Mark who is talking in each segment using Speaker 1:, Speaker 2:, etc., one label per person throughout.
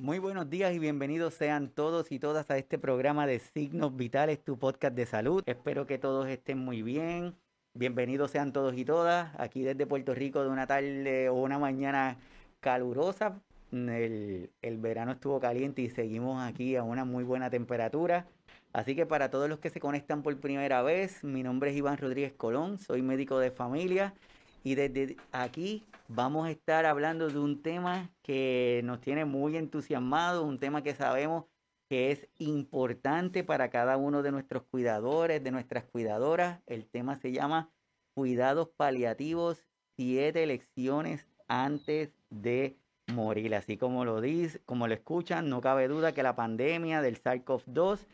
Speaker 1: Muy buenos días y bienvenidos sean todos y todas a este programa de Signos Vitales, tu podcast de salud. Espero que todos estén muy bien. Bienvenidos sean todos y todas aquí desde Puerto Rico de una tarde o una mañana calurosa. El, el verano estuvo caliente y seguimos aquí a una muy buena temperatura. Así que para todos los que se conectan por primera vez, mi nombre es Iván Rodríguez Colón, soy médico de familia y desde aquí vamos a estar hablando de un tema que nos tiene muy entusiasmados, un tema que sabemos que es importante para cada uno de nuestros cuidadores, de nuestras cuidadoras. El tema se llama Cuidados Paliativos, siete lecciones antes de morir. Así como lo dice, como lo escuchan, no cabe duda que la pandemia del SARS-CoV-2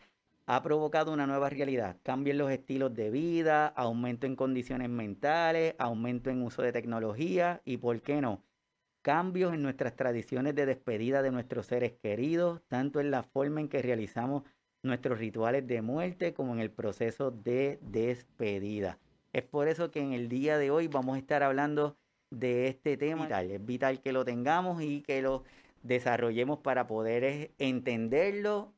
Speaker 1: ha provocado una nueva realidad. Cambio en los estilos de vida, aumento en condiciones mentales, aumento en uso de tecnología y, ¿por qué no? Cambios en nuestras tradiciones de despedida de nuestros seres queridos, tanto en la forma en que realizamos nuestros rituales de muerte como en el proceso de despedida. Es por eso que en el día de hoy vamos a estar hablando de este tema vital. Es vital que lo tengamos y que lo desarrollemos para poder entenderlo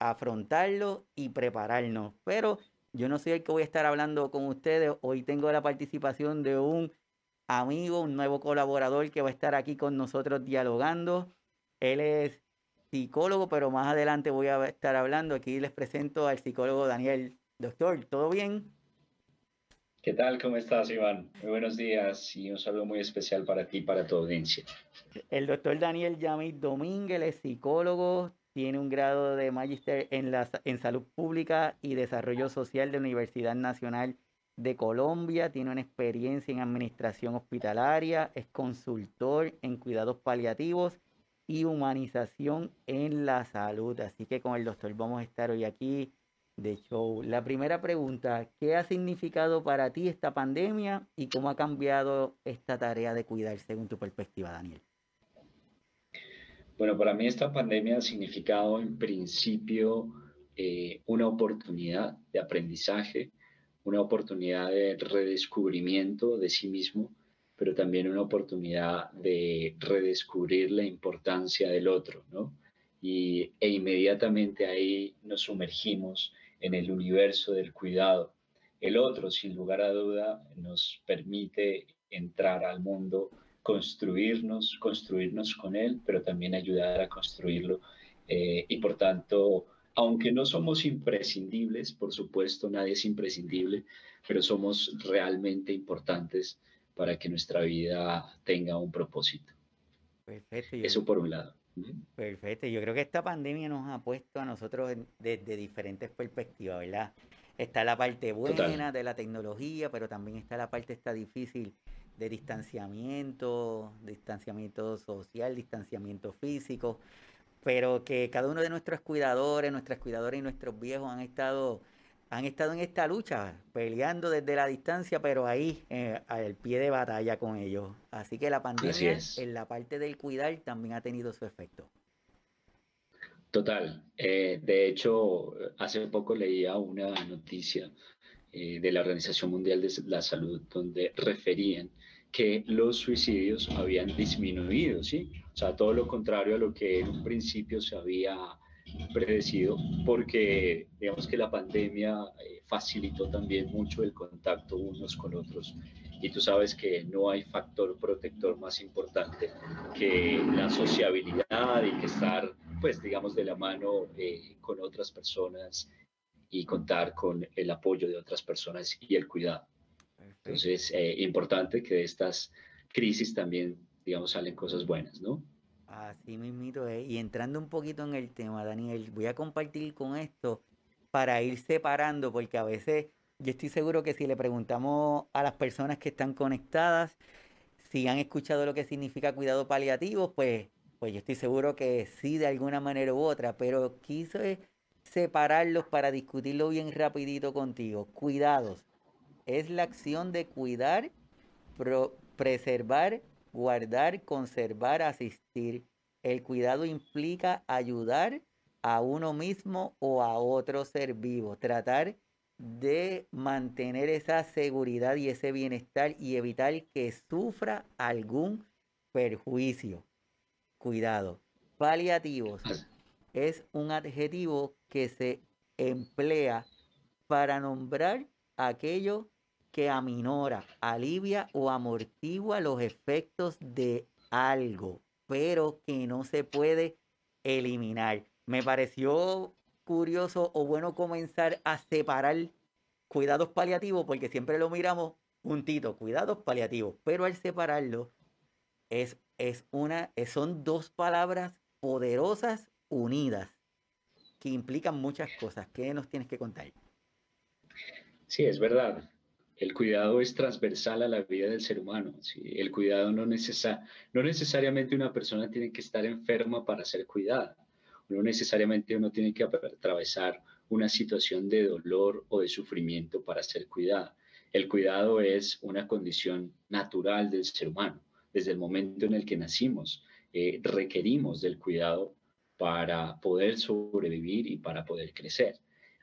Speaker 1: afrontarlo y prepararnos. Pero yo no soy el que voy a estar hablando con ustedes. Hoy tengo la participación de un amigo, un nuevo colaborador que va a estar aquí con nosotros dialogando. Él es psicólogo, pero más adelante voy a estar hablando. Aquí les presento al psicólogo Daniel. Doctor, ¿todo bien?
Speaker 2: ¿Qué tal? ¿Cómo estás, Iván? Muy buenos días y un saludo muy especial para ti y para tu audiencia.
Speaker 1: El doctor Daniel Yamit Domínguez es psicólogo, tiene un grado de magíster en, en salud pública y desarrollo social de la Universidad Nacional de Colombia, tiene una experiencia en administración hospitalaria, es consultor en cuidados paliativos y humanización en la salud. Así que con el doctor vamos a estar hoy aquí de show. La primera pregunta, ¿qué ha significado para ti esta pandemia y cómo ha cambiado esta tarea de cuidar según tu perspectiva, Daniel?
Speaker 2: Bueno, para mí esta pandemia ha significado en principio eh, una oportunidad de aprendizaje, una oportunidad de redescubrimiento de sí mismo, pero también una oportunidad de redescubrir la importancia del otro, ¿no? Y, e inmediatamente ahí nos sumergimos en el universo del cuidado. El otro, sin lugar a duda, nos permite entrar al mundo construirnos, construirnos con Él, pero también ayudar a construirlo. Eh, y por tanto, aunque no somos imprescindibles, por supuesto, nadie es imprescindible, pero somos realmente importantes para que nuestra vida tenga un propósito. Perfecto. Eso por un lado.
Speaker 1: Perfecto. Yo creo que esta pandemia nos ha puesto a nosotros desde diferentes perspectivas, ¿verdad? Está la parte buena de la tecnología, pero también está la parte está difícil de distanciamiento, distanciamiento social, distanciamiento físico, pero que cada uno de nuestros cuidadores, nuestras cuidadoras y nuestros viejos han estado, han estado en esta lucha, peleando desde la distancia, pero ahí, eh, al pie de batalla con ellos. Así que la pandemia en la parte del cuidar también ha tenido su efecto.
Speaker 2: Total. Eh, de hecho, hace poco leía una noticia eh, de la Organización Mundial de la Salud, donde referían que los suicidios habían disminuido, ¿sí? O sea, todo lo contrario a lo que en un principio se había predecido, porque digamos que la pandemia eh, facilitó también mucho el contacto unos con otros. Y tú sabes que no hay factor protector más importante que la sociabilidad y que estar, pues, digamos, de la mano eh, con otras personas y contar con el apoyo de otras personas y el cuidado. Entonces, eh, importante que de estas crisis también, digamos, salen cosas buenas, ¿no?
Speaker 1: Así mismito es. Y entrando un poquito en el tema, Daniel, voy a compartir con esto para ir separando, porque a veces yo estoy seguro que si le preguntamos a las personas que están conectadas si han escuchado lo que significa cuidado paliativo, pues, pues yo estoy seguro que sí, de alguna manera u otra, pero quise separarlos para discutirlo bien rapidito contigo. Cuidados. Es la acción de cuidar, preservar, guardar, conservar, asistir. El cuidado implica ayudar a uno mismo o a otro ser vivo. Tratar de mantener esa seguridad y ese bienestar y evitar que sufra algún perjuicio. Cuidado. Paliativos es un adjetivo que se emplea para nombrar aquello que aminora, alivia o amortigua los efectos de algo, pero que no se puede eliminar. Me pareció curioso o bueno comenzar a separar cuidados paliativos porque siempre lo miramos puntito, cuidados paliativos, pero al separarlo es, es una, son dos palabras poderosas unidas que implican muchas cosas. ¿Qué nos tienes que contar?
Speaker 2: Sí, es verdad. El cuidado es transversal a la vida del ser humano. El cuidado no, no necesariamente una persona tiene que estar enferma para ser cuidada. No necesariamente uno tiene que atravesar una situación de dolor o de sufrimiento para ser cuidado. El cuidado es una condición natural del ser humano. Desde el momento en el que nacimos, eh, requerimos del cuidado para poder sobrevivir y para poder crecer.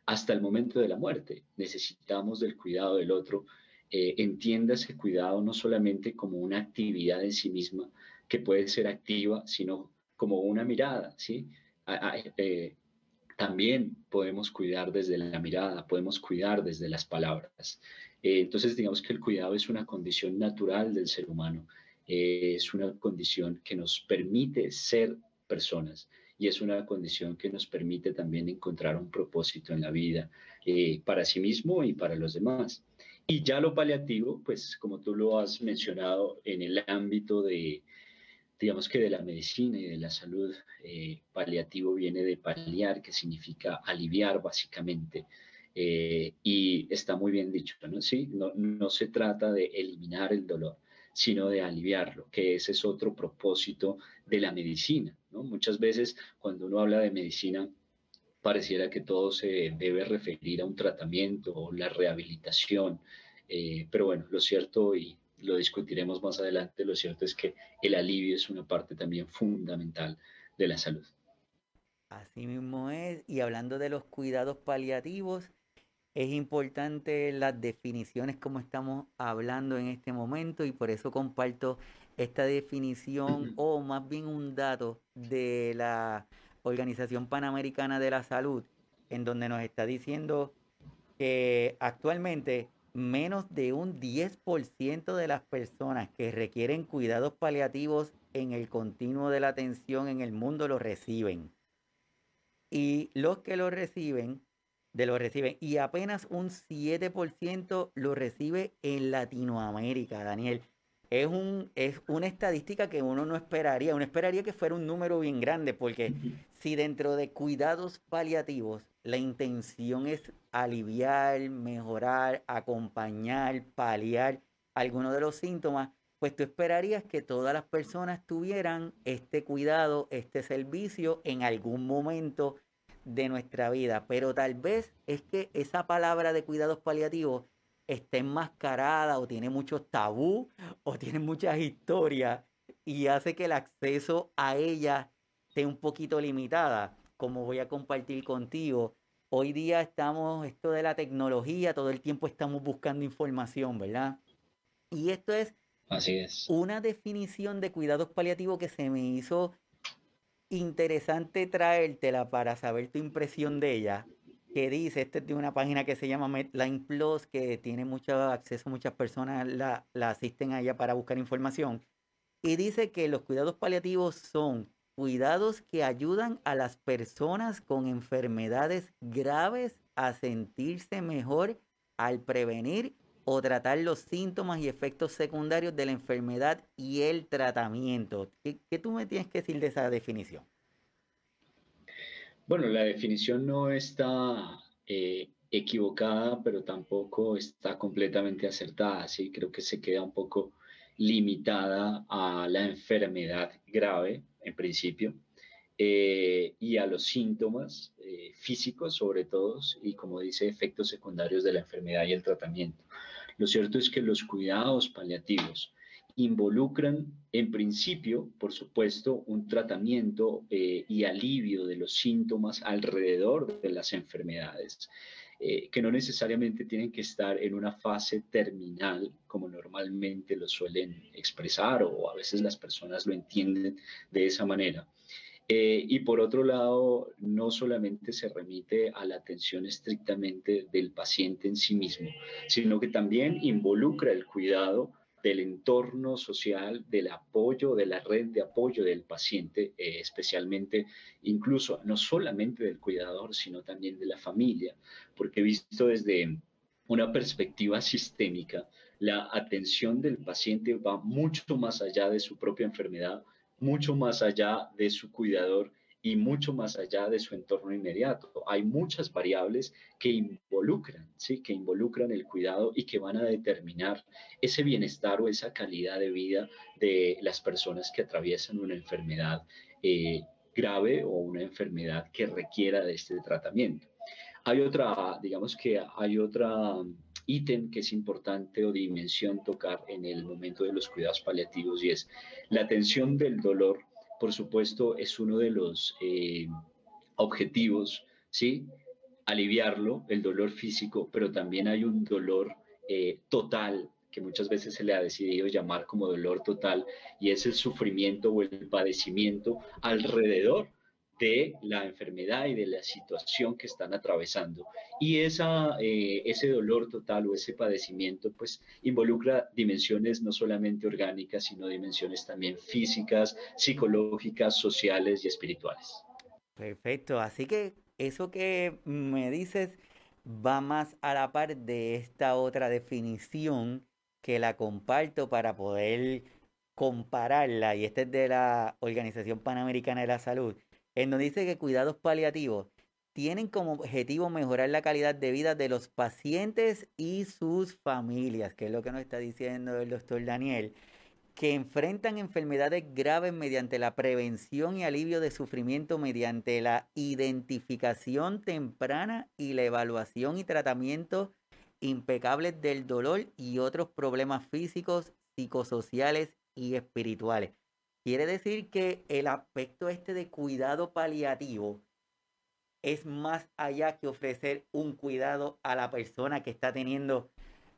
Speaker 2: Hasta el momento de la muerte necesitamos del cuidado del otro. Eh, entienda ese cuidado no solamente como una actividad en sí misma que puede ser activa, sino como una mirada, ¿sí? Eh, también podemos cuidar desde la mirada, podemos cuidar desde las palabras. Eh, entonces, digamos que el cuidado es una condición natural del ser humano, es una condición que nos permite ser personas y es una condición que nos permite también encontrar un propósito en la vida eh, para sí mismo y para los demás. Y ya lo paliativo, pues como tú lo has mencionado en el ámbito de, digamos que de la medicina y de la salud, eh, paliativo viene de paliar, que significa aliviar básicamente. Eh, y está muy bien dicho, ¿no? Sí, no, no se trata de eliminar el dolor, sino de aliviarlo, que ese es otro propósito de la medicina. ¿No? Muchas veces cuando uno habla de medicina, pareciera que todo se debe referir a un tratamiento o la rehabilitación, eh, pero bueno, lo cierto, y lo discutiremos más adelante, lo cierto es que el alivio es una parte también fundamental de la salud.
Speaker 1: Así mismo es, y hablando de los cuidados paliativos, es importante las definiciones como estamos hablando en este momento y por eso comparto esta definición o más bien un dato de la Organización Panamericana de la Salud en donde nos está diciendo que actualmente menos de un 10% de las personas que requieren cuidados paliativos en el continuo de la atención en el mundo lo reciben. Y los que lo reciben de lo reciben. Y apenas un 7% lo recibe en Latinoamérica, Daniel. Es, un, es una estadística que uno no esperaría. Uno esperaría que fuera un número bien grande, porque si dentro de cuidados paliativos la intención es aliviar, mejorar, acompañar, paliar algunos de los síntomas, pues tú esperarías que todas las personas tuvieran este cuidado, este servicio en algún momento de nuestra vida, pero tal vez es que esa palabra de cuidados paliativos está enmascarada o tiene muchos tabú o tiene muchas historias y hace que el acceso a ella esté un poquito limitada, como voy a compartir contigo. Hoy día estamos, esto de la tecnología, todo el tiempo estamos buscando información, ¿verdad? Y esto es,
Speaker 2: Así es.
Speaker 1: una definición de cuidados paliativos que se me hizo interesante traértela para saber tu impresión de ella. Que dice, este es de una página que se llama Medline Plus, que tiene mucho acceso, muchas personas la, la asisten a ella para buscar información. Y dice que los cuidados paliativos son cuidados que ayudan a las personas con enfermedades graves a sentirse mejor al prevenir o tratar los síntomas y efectos secundarios de la enfermedad y el tratamiento. ¿Qué, tú me tienes que decir de esa definición?
Speaker 2: Bueno, la definición no está eh, equivocada, pero tampoco está completamente acertada. Sí, creo que se queda un poco limitada a la enfermedad grave, en principio, eh, y a los síntomas eh, físicos, sobre todo, y como dice, efectos secundarios de la enfermedad y el tratamiento. Lo cierto es que los cuidados paliativos involucran, en principio, por supuesto, un tratamiento eh, y alivio de los síntomas alrededor de las enfermedades, eh, que no necesariamente tienen que estar en una fase terminal, como normalmente lo suelen expresar o a veces las personas lo entienden de esa manera. Eh, y por otro lado, no solamente se remite a la atención estrictamente del paciente en sí mismo, sino que también involucra el cuidado del entorno social, del apoyo, de la red de apoyo del paciente, eh, especialmente incluso no solamente del cuidador, sino también de la familia, porque visto desde una perspectiva sistémica, la atención del paciente va mucho más allá de su propia enfermedad, mucho más allá de su cuidador y mucho más allá de su entorno inmediato. Hay muchas variables que involucran, ¿sí? que involucran el cuidado y que van a determinar ese bienestar o esa calidad de vida de las personas que atraviesan una enfermedad eh, grave o una enfermedad que requiera de este tratamiento. Hay otra, digamos que hay otra ítem que es importante o dimensión tocar en el momento de los cuidados paliativos y es la atención del dolor, por supuesto, es uno de los eh, objetivos, ¿sí? Aliviarlo, el dolor físico, pero también hay un dolor eh, total que muchas veces se le ha decidido llamar como dolor total, y es el sufrimiento o el padecimiento alrededor de la enfermedad y de la situación que están atravesando. Y esa, eh, ese dolor total o ese padecimiento pues involucra dimensiones no solamente orgánicas, sino dimensiones también físicas, psicológicas, sociales y espirituales.
Speaker 1: Perfecto, así que eso que me dices va más a la par de esta otra definición que la comparto para poder compararla, y esta es de la Organización Panamericana de la Salud, en donde dice que cuidados paliativos tienen como objetivo mejorar la calidad de vida de los pacientes y sus familias, que es lo que nos está diciendo el doctor Daniel, que enfrentan enfermedades graves mediante la prevención y alivio de sufrimiento mediante la identificación temprana y la evaluación y tratamiento impecables del dolor y otros problemas físicos, psicosociales y espirituales. Quiere decir que el aspecto este de cuidado paliativo es más allá que ofrecer un cuidado a la persona que está teniendo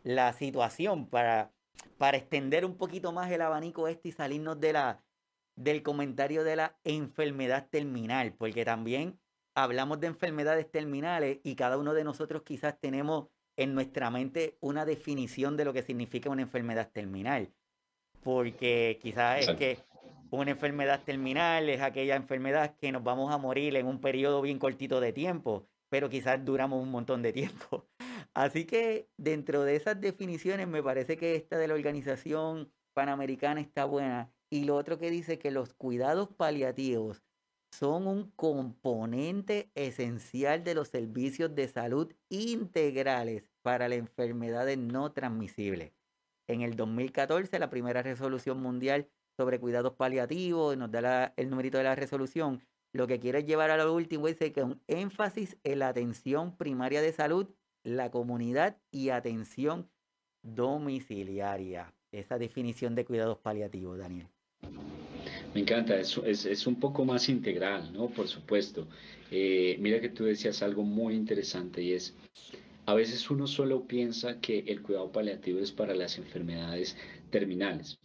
Speaker 1: la situación para, para extender un poquito más el abanico este y salirnos de la, del comentario de la enfermedad terminal, porque también hablamos de enfermedades terminales y cada uno de nosotros quizás tenemos en nuestra mente una definición de lo que significa una enfermedad terminal, porque quizás es que una enfermedad terminal es aquella enfermedad que nos vamos a morir en un periodo bien cortito de tiempo, pero quizás duramos un montón de tiempo. Así que dentro de esas definiciones me parece que esta de la organización panamericana está buena. Y lo otro que dice que los cuidados paliativos son un componente esencial de los servicios de salud integrales para las enfermedades no transmisibles. En el 2014, la primera resolución mundial sobre cuidados paliativos, nos da el numerito de la resolución. Lo que quiere llevar a lo último es que un énfasis en la atención primaria de salud, la comunidad y atención domiciliaria. Esa definición de cuidados paliativos, Daniel.
Speaker 2: Me encanta, es, es, un poco más integral, ¿no? Por supuesto. Eh, mira que tú decías algo muy interesante y es, a veces uno solo piensa que el cuidado paliativo es para las enfermedades terminales,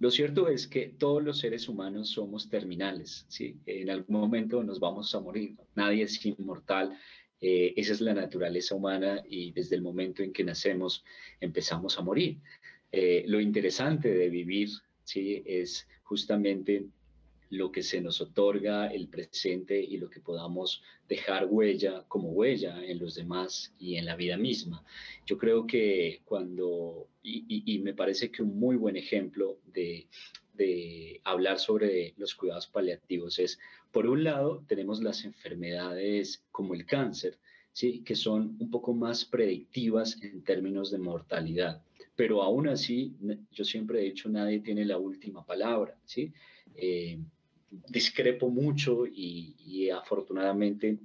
Speaker 2: lo cierto es que todos los seres humanos somos terminales, ¿sí? En algún momento nos vamos a morir, nadie es inmortal, eh, esa es la naturaleza humana y desde el momento en que nacemos empezamos a morir. Eh, lo interesante de vivir, ¿sí? Es justamente lo que se nos otorga el presente y lo que podamos dejar huella como huella en los demás y en la vida misma. Yo creo que cuando, y, me parece que un muy buen ejemplo de, de hablar sobre los cuidados paliativos es, por un lado, tenemos las enfermedades como el cáncer, ¿sí? que son un poco más predictivas en términos de mortalidad. Pero aún así, yo siempre he dicho, nadie tiene la última palabra. ¿sí? Eh, discrepo mucho y, afortunadamente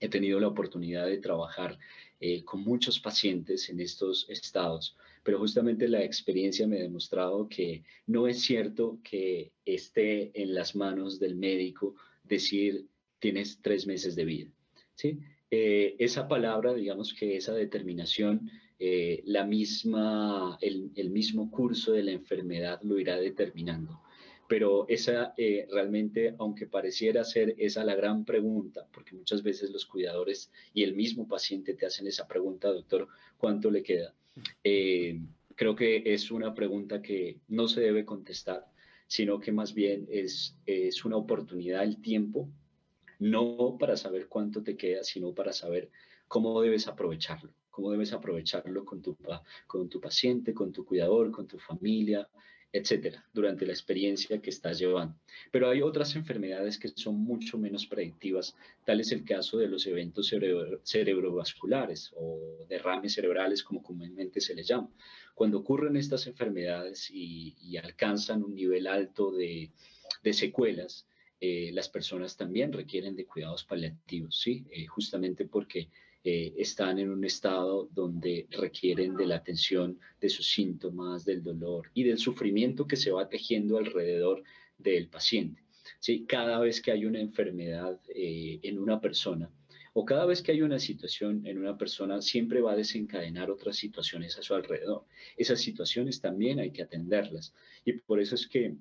Speaker 2: he tenido la oportunidad de trabajar eh, con muchos pacientes en estos estados, pero justamente la experiencia me ha demostrado que no es cierto que esté en las manos del médico decir tienes tres meses de vida. ¿sí? Eh, esa palabra, digamos que esa determinación, eh, la misma, el mismo curso de la enfermedad lo irá determinando Pero esa eh, realmente, aunque pareciera ser esa la gran pregunta, porque muchas veces los cuidadores y el mismo paciente te hacen esa pregunta, doctor, ¿cuánto le queda? Eh, creo que es una pregunta que no se debe contestar, sino que más bien es, es una oportunidad el tiempo, no para saber cuánto te queda, sino para saber cómo debes aprovecharlo cómo debes aprovecharlo con tu, con tu paciente, con tu cuidador, con tu familia, etcétera, durante la experiencia que estás llevando. Pero hay otras enfermedades que son mucho menos predictivas, tal es el caso de los eventos cerebrovasculares o derrames cerebrales, como comúnmente se les llama. Cuando ocurren estas enfermedades y, alcanzan un nivel alto de, secuelas, eh, las personas también requieren de cuidados paliativos, ¿sí? Eh, justamente porque eh, están en un estado donde requieren de la atención de sus síntomas, del dolor y del sufrimiento que se va tejiendo alrededor del paciente. ¿sí? Cada vez que hay una enfermedad eh, en una persona o cada vez que hay una situación en una persona, siempre va a desencadenar otras situaciones a su alrededor. Esas situaciones también hay que atenderlas. Y por eso es que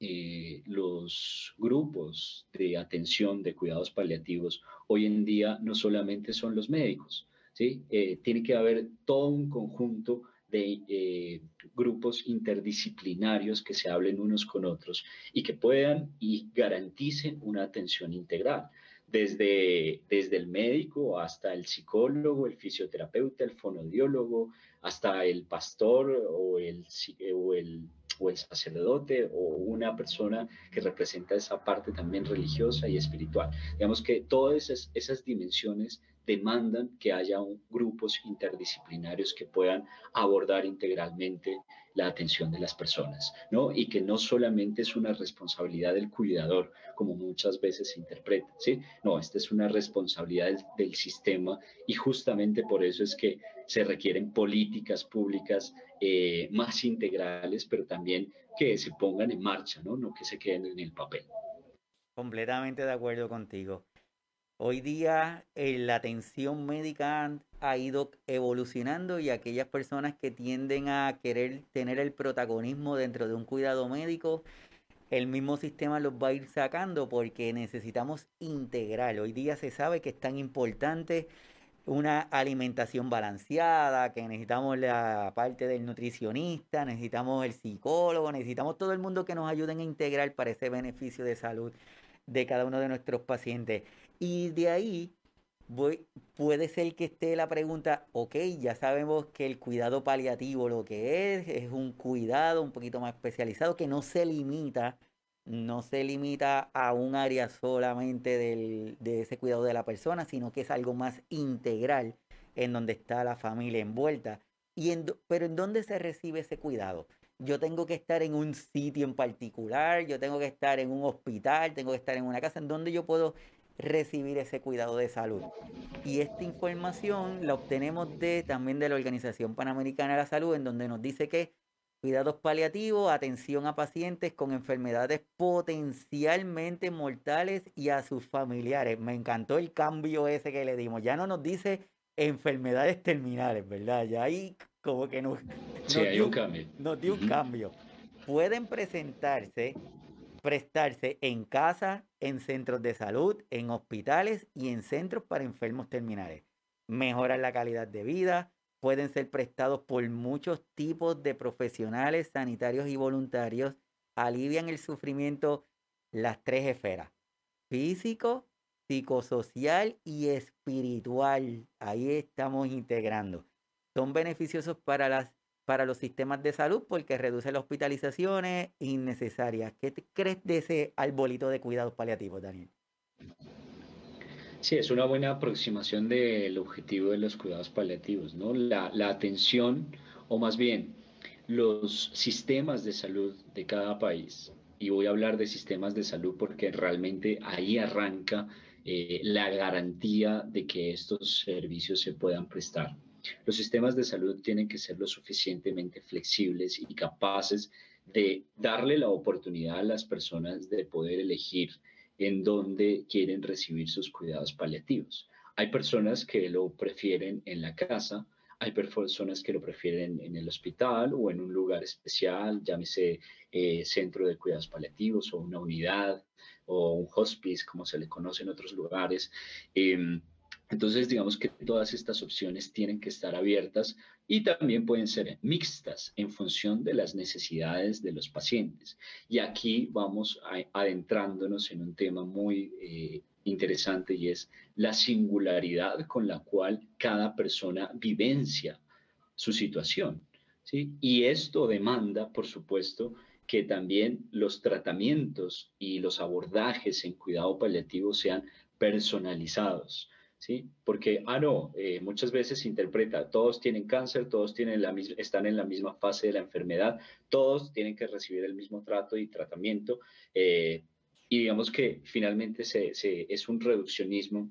Speaker 2: eh, los grupos de atención de cuidados paliativos hoy en día no solamente son los médicos, ¿sí? Eh, tiene que haber todo un conjunto de eh, grupos interdisciplinarios que se hablen unos con otros y que puedan y garanticen una atención integral, desde, desde el médico hasta el psicólogo, el fisioterapeuta, el fonodiólogo, hasta el pastor o el, o el o el sacerdote o una persona que representa esa parte también religiosa y espiritual. Digamos que todas esas, dimensiones demandan que haya grupos interdisciplinarios que puedan abordar integralmente la atención de las personas, ¿no? Y que no solamente es una responsabilidad del cuidador, como muchas veces se interpreta, ¿sí? No, esta es una responsabilidad del sistema y justamente por eso es que se requieren políticas públicas eh, más integrales, pero también que se pongan en marcha, ¿no? no que se queden en el papel.
Speaker 1: Completamente de acuerdo contigo. Hoy día eh, la atención médica ha ido evolucionando y aquellas personas que tienden a querer tener el protagonismo dentro de un cuidado médico, el mismo sistema los va a ir sacando porque necesitamos integrar. Hoy día se sabe que es tan importante una alimentación balanceada, que necesitamos la parte del nutricionista, necesitamos el psicólogo, necesitamos todo el mundo que nos ayuden a integrar para ese beneficio de salud de cada uno de nuestros pacientes. Y de ahí voy, puede ser que esté la pregunta, ok, ya sabemos que el cuidado paliativo lo que es, es un cuidado un poquito más especializado que no se limita no se limita a un área solamente de ese cuidado de la persona, sino que es algo más integral en donde está la familia envuelta. Y pero ¿en dónde se recibe ese cuidado? Yo tengo que estar en un sitio en particular, yo tengo que estar en un hospital, tengo que estar en una casa en donde yo puedo recibir ese cuidado de salud. Y esta información la obtenemos de también de la Organización Panamericana de la Salud, en donde nos dice que cuidados paliativos, atención a pacientes con enfermedades potencialmente mortales y a sus familiares. Me encantó el cambio ese que le dimos. Ya no nos dice enfermedades terminales, ¿verdad? Ya ahí como que nos,
Speaker 2: sí, hay un cambio.
Speaker 1: Nos dio un cambio. Pueden presentarse, prestarse en casa, en centros de salud, en hospitales y en centros para enfermos terminales. Mejoran la calidad de vida, pueden ser prestados por muchos tipos de profesionales sanitarios y voluntarios, alivian el sufrimiento las tres esferas, físico, psicosocial y espiritual. Ahí estamos integrando. Son beneficiosos para, las, para los sistemas de salud porque reduce las hospitalizaciones innecesarias. ¿Qué crees de ese arbolito de cuidados paliativos, Daniel?
Speaker 2: Sí, es una buena aproximación del objetivo de los cuidados paliativos, ¿no? La, atención, o más bien, los sistemas de salud de cada país, y voy a hablar de sistemas de salud porque realmente ahí arranca eh, la garantía de que estos servicios se puedan prestar. Los sistemas de salud tienen que ser lo suficientemente flexibles y capaces de darle la oportunidad a las personas de poder elegir en donde quieren recibir sus cuidados paliativos. Hay personas que lo prefieren en la casa, hay personas que lo prefieren en el hospital o en un lugar especial, llámese eh, centro de cuidados paliativos o una unidad o un hospice, como se le conoce en otros lugares. Em, entonces, digamos que todas estas opciones tienen que estar abiertas y también pueden ser mixtas en función de las necesidades de los pacientes. Y aquí vamos adentrándonos en un tema muy eh, interesante y es la singularidad con la cual cada persona vivencia su situación. Y esto demanda, por supuesto, que también los tratamientos y los abordajes en cuidado paliativo sean personalizados. ¿Sí? Porque, ah, no, eh, muchas veces se interpreta, todos tienen cáncer, todos tienen la están en la misma fase de la enfermedad, todos tienen que recibir el mismo trato y tratamiento, eh, y digamos que finalmente se, es un reduccionismo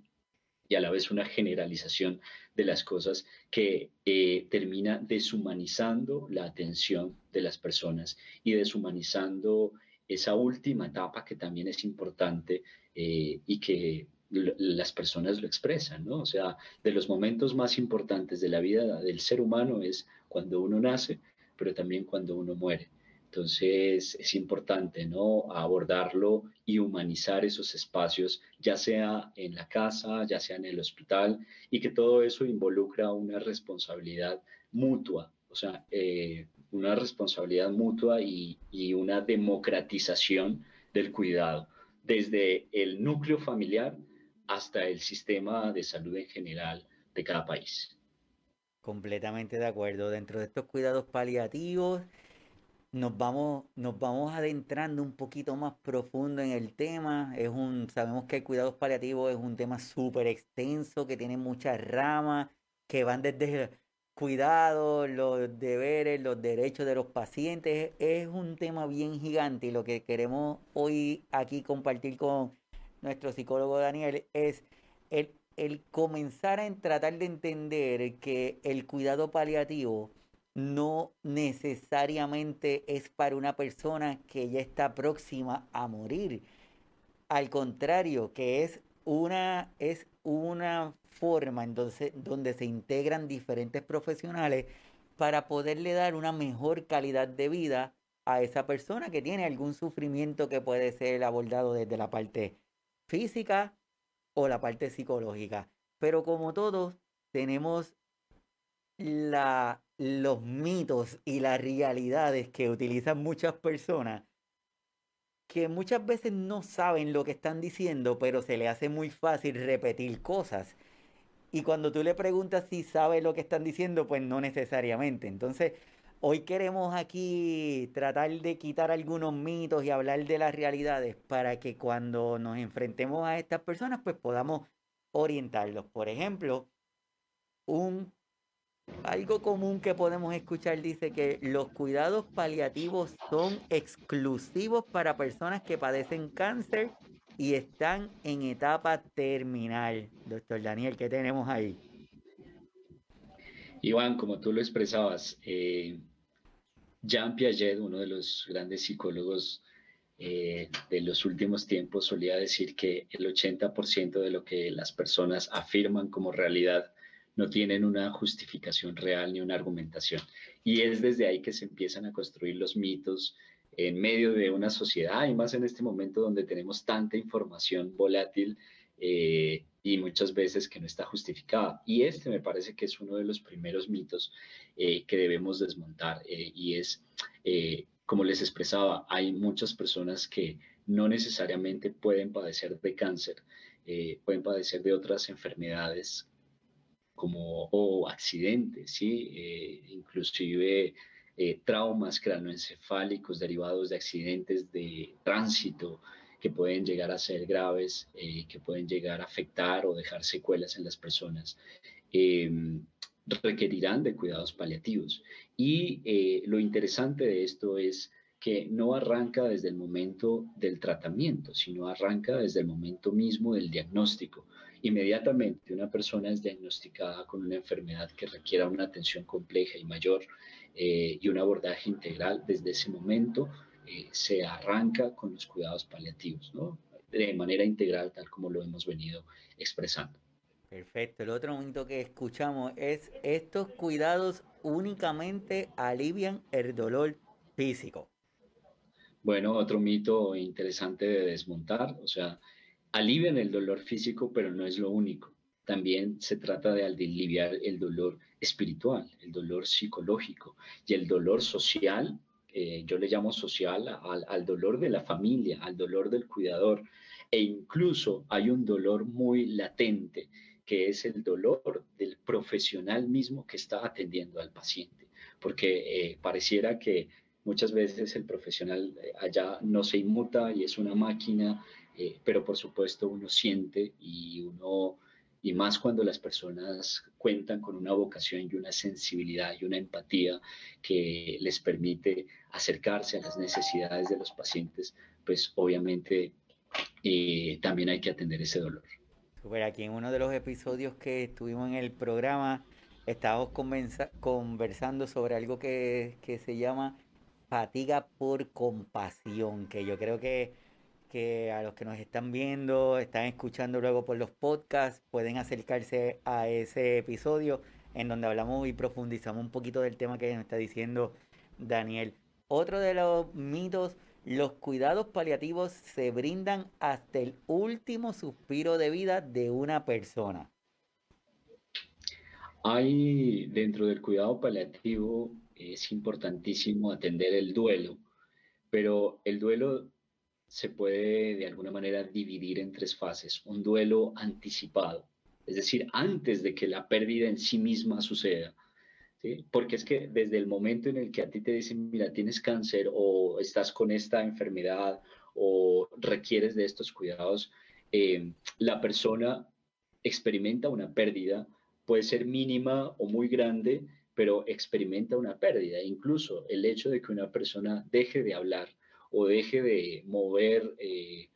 Speaker 2: y a la vez una generalización de las cosas que eh, termina deshumanizando la atención de las personas y deshumanizando esa última etapa que también es importante y que las personas lo expresan, ¿no? O sea, de los momentos más importantes de la vida del ser humano es cuando uno nace, pero también cuando uno muere. Entonces es importante ¿no? abordarlo y humanizar esos espacios, ya sea en la casa, ya sea en el hospital, y que todo eso involucra una responsabilidad mutua, o sea, eh, una responsabilidad mutua y, y una democratización del cuidado, desde el núcleo familiar hasta el sistema de salud en general de cada país.
Speaker 1: Completamente de acuerdo. Dentro de estos cuidados paliativos, nos vamos, nos vamos adentrando un poquito más profundo en el tema. Es un, sabemos que el cuidado paliativo es un tema súper extenso, que tiene muchas ramas, que van desde el cuidado, los deberes, los derechos de los pacientes. Es un tema bien gigante y lo que queremos hoy aquí compartir con nuestro psicólogo Daniel es el, el comenzar a tratar de entender que el cuidado paliativo no necesariamente es para una persona que ya está próxima a morir. Al contrario, que es una, es una forma entonces, donde se integran diferentes profesionales para poderle dar una mejor calidad de vida a esa persona que tiene algún sufrimiento que puede ser abordado desde la parte física o la parte psicológica. Pero como todos, tenemos la, los mitos y las realidades que utilizan muchas personas que muchas veces no saben lo que están diciendo, pero se le hace muy fácil repetir cosas. Y cuando tú le preguntas si sabe lo que están diciendo, pues no necesariamente. Entonces, hoy queremos aquí tratar de quitar algunos mitos y hablar de las realidades para que cuando nos enfrentemos a estas personas, pues podamos orientarlos. Por ejemplo, un algo común que podemos escuchar dice que los cuidados paliativos son exclusivos para personas que padecen cáncer y están en etapa terminal. Doctor Daniel, ¿qué tenemos ahí?
Speaker 2: Iván, como tú lo expresabas, eh, Jean Piaget, uno de los grandes psicólogos eh, de los últimos tiempos, solía decir que el 80% de lo que las personas afirman como realidad no tienen una justificación real ni una argumentación. Y es desde ahí que se empiezan a construir los mitos en medio de una sociedad y más en este momento donde tenemos tanta información volátil eh, y muchas veces que no está justificada. Y este me parece que es uno de los primeros mitos eh, que debemos desmontar eh, y es, como les expresaba, hay muchas personas que no necesariamente pueden padecer de cáncer, pueden padecer de otras enfermedades como o accidentes, ¿sí? Eh, inclusive eh, traumas cranoencefálicos derivados de accidentes de tránsito que pueden llegar a ser graves, eh, que pueden llegar a afectar o dejar secuelas en las personas, em, requerirán de cuidados paliativos. Y lo interesante de esto es que no arranca desde el momento del tratamiento, sino arranca desde el momento mismo del diagnóstico. Inmediatamente una persona es diagnosticada con una enfermedad que requiera una atención compleja y mayor eh, y un abordaje integral. Desde ese momento eh, se arranca con los cuidados paliativos, ¿no? de manera integral, tal como lo hemos venido expresando.
Speaker 1: Perfecto. El otro momento que escuchamos es estos cuidados únicamente alivian el dolor físico.
Speaker 2: Bueno, otro mito interesante de desmontar, o sea, alivian el dolor físico, pero no es lo único. También se trata de aliviar el dolor espiritual, el dolor psicológico y el dolor social, eh, yo le llamo social al, dolor de la familia, al dolor del cuidador, e incluso hay un dolor muy latente que es el dolor del profesional mismo que está atendiendo al paciente, porque eh, pareciera que muchas veces el profesional eh, allá no se inmuta y es una máquina, pero por supuesto uno siente y uno, y más cuando las personas cuentan con una vocación y una sensibilidad y una empatía que les permite acercarse a las necesidades de los pacientes, pues obviamente también hay que atender ese dolor.
Speaker 1: Aquí en uno de los episodios que estuvimos en el programa, estábamos conversando sobre algo que, se llama fatiga por compasión, que yo creo que, a los que nos están viendo, están escuchando luego por los podcasts, pueden acercarse a ese episodio en donde hablamos y profundizamos un poquito del tema que nos está diciendo Daniel. Otro de los mitos los cuidados paliativos se brindan hasta el último suspiro de vida de una persona.
Speaker 2: Hay dentro del cuidado paliativo es importantísimo atender el duelo, pero el duelo se puede de alguna manera dividir en tres fases. Un duelo anticipado, es decir, antes de que la pérdida en sí misma suceda porque es que desde el momento en el que a ti te dicen, mira, tienes cáncer o estás con esta enfermedad o requieres de estos cuidados, eh, la persona experimenta una pérdida, puede ser mínima o muy grande, pero experimenta una pérdida. Incluso el hecho de que una persona deje de hablar o deje de mover, eh,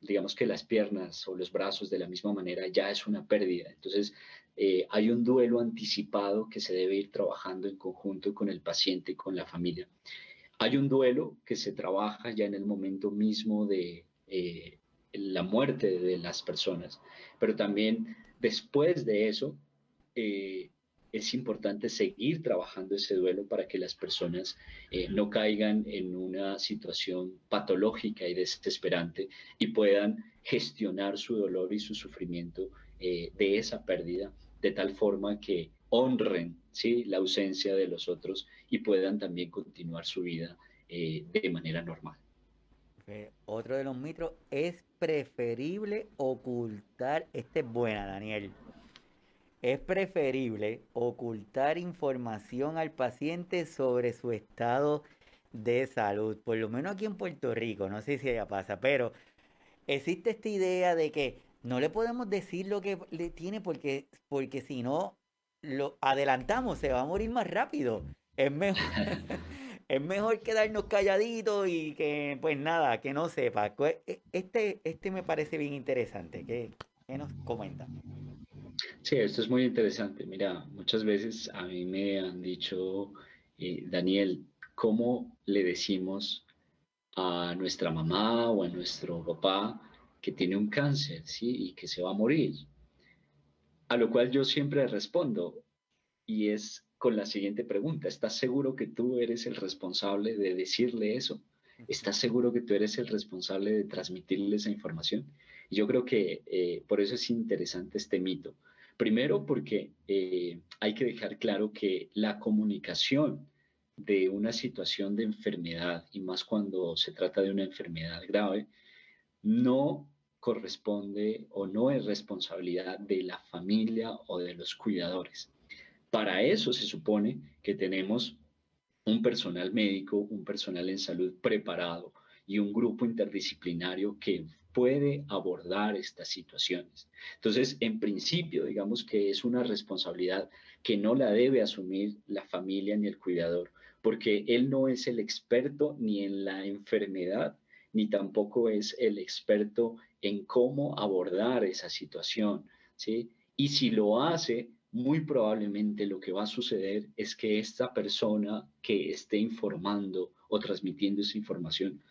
Speaker 2: digamos que las piernas o los brazos de la misma manera, ya es una pérdida. Entonces, eh, hay un duelo anticipado que se debe ir trabajando en conjunto con el paciente y con la familia. Hay un duelo que se trabaja ya en el momento mismo de eh, la muerte de las personas, pero también después de eso eh, es importante seguir trabajando ese duelo para que las personas no caigan en una situación patológica y desesperante y puedan gestionar su dolor y su sufrimiento de esa pérdida de tal forma que honren ¿sí? la ausencia de los otros y puedan también continuar su vida eh, de manera normal.
Speaker 1: Otro de los mitos es preferible ocultar, este es buena Daniel, es preferible ocultar información al paciente sobre su estado de salud, por lo menos aquí en Puerto Rico, no sé si allá pasa, pero existe esta idea de que no le podemos decir lo que le tiene porque, porque si no lo adelantamos, se va a morir más rápido. Es mejor, es mejor quedarnos calladitos y que, pues nada, que no sepa. E, este, este me parece bien interesante. ¿Qué, nos comenta?
Speaker 2: Sí, esto es muy interesante. Mira, muchas veces a mí me han dicho, eh, Daniel, ¿cómo le decimos a nuestra mamá o a nuestro papá que tiene un cáncer, ¿sí? Y que se va a morir. A lo cual yo siempre respondo y es con la siguiente pregunta, ¿estás seguro que tú eres el responsable de decirle eso? ¿Estás seguro que tú eres el responsable de transmitirle esa información? Y yo creo que eh, por eso es interesante este mito. Primero porque eh, hay que dejar claro que la comunicación de una situación de enfermedad, y más cuando se trata de una enfermedad grave, no corresponde o no es responsabilidad de la familia o de los cuidadores. Para eso se supone que tenemos un personal médico, un personal en salud preparado y un grupo interdisciplinario que puede abordar estas situaciones. Entonces, en principio, digamos que es una responsabilidad que no la debe asumir la familia ni el cuidador, porque él no es el experto ni en la enfermedad ni tampoco es el experto en cómo abordar esa situación, ¿sí? Y si lo hace, muy probablemente lo que va a suceder es que esta persona que esté informando o transmitiendo esa información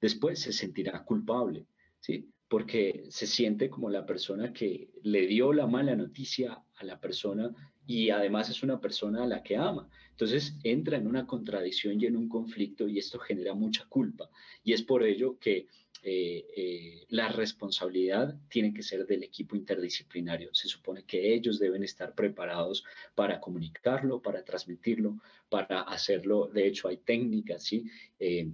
Speaker 2: después se sentirá culpable, ¿sí? porque se siente como la persona que le dio la mala noticia a la persona y además es una persona a la que ama. Entonces entra en una contradicción y en un conflicto y esto genera mucha culpa. Y es por ello que eh, eh, la responsabilidad tiene que ser del equipo interdisciplinario. Se supone que ellos deben estar preparados para comunicarlo, para transmitirlo, para hacerlo. De hecho, hay técnicas, ¿sí? Eh,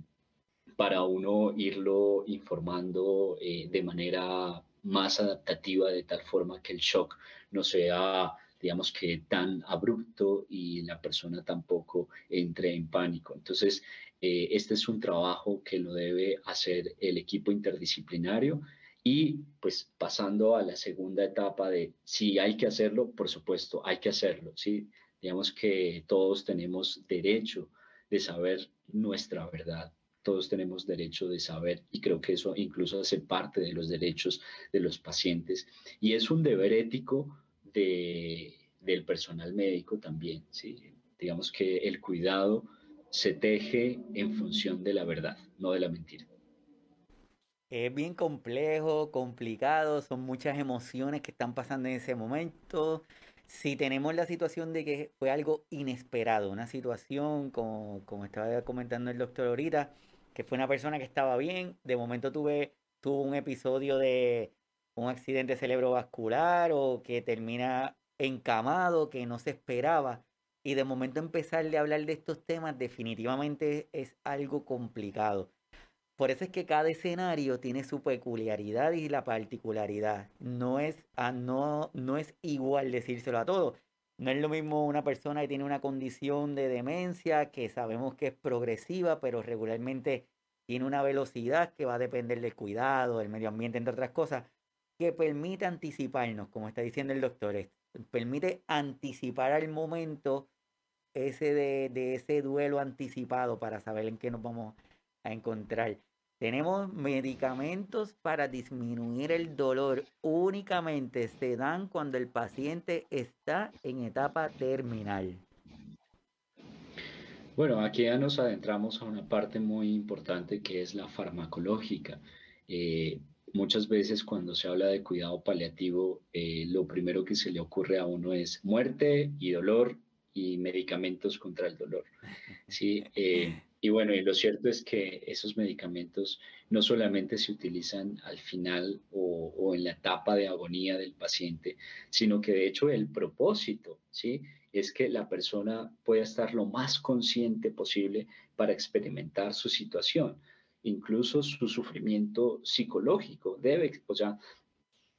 Speaker 2: para uno irlo informando de manera más adaptativa, de tal forma que el shock no sea digamos que tan abrupto y la persona tampoco entre en pánico. Entonces, eh, este es un trabajo que lo debe hacer el equipo interdisciplinario y pues pasando a la segunda etapa de si hay que hacerlo, por supuesto, hay que hacerlo, ¿sí? Digamos que todos tenemos derecho de saber nuestra verdad, todos tenemos derecho de saber y creo que eso incluso hace parte de los derechos de los pacientes y es un deber ético de, del personal médico también, ¿sí? Digamos que el cuidado se teje en función de la verdad, no de la mentira.
Speaker 1: Es bien complejo, complicado, son muchas emociones que están pasando en ese momento. Si tenemos la situación de que fue algo inesperado, una situación, como, como estaba comentando el doctor ahorita, que fue una persona que estaba bien, de momento tuve, tuvo un episodio de un accidente cerebrovascular o que termina encamado, que no se esperaba. Y de momento empezarle a hablar de estos temas definitivamente es algo complicado. Por eso es que cada escenario tiene su peculiaridad y la particularidad. No es, ah, no, no es igual decírselo a todos. No es lo mismo una persona que tiene una condición de demencia que sabemos que es progresiva, pero regularmente tiene una velocidad que va a depender del cuidado, del medio ambiente, entre otras cosas, que permite anticiparnos, como está diciendo el doctor, permite anticipar al momento ese de, ese duelo anticipado para saber en qué nos vamos a encontrar. Tenemos medicamentos para disminuir el dolor. Únicamente se dan cuando el paciente está en etapa terminal.
Speaker 2: Bueno, aquí ya nos adentramos a una parte muy importante que es la farmacológica. Eh, muchas veces cuando se habla de cuidado paliativo, eh, lo primero que se le ocurre a uno es muerte y dolor y medicamentos contra el dolor. ¿sí? Eh, y bueno, y lo cierto es que esos medicamentos no solamente se utilizan al final o, en la etapa de agonía del paciente, sino que de hecho el propósito ¿sí? es que la persona pueda estar lo más consciente posible para experimentar su situación, incluso su sufrimiento psicológico. Debe, o sea,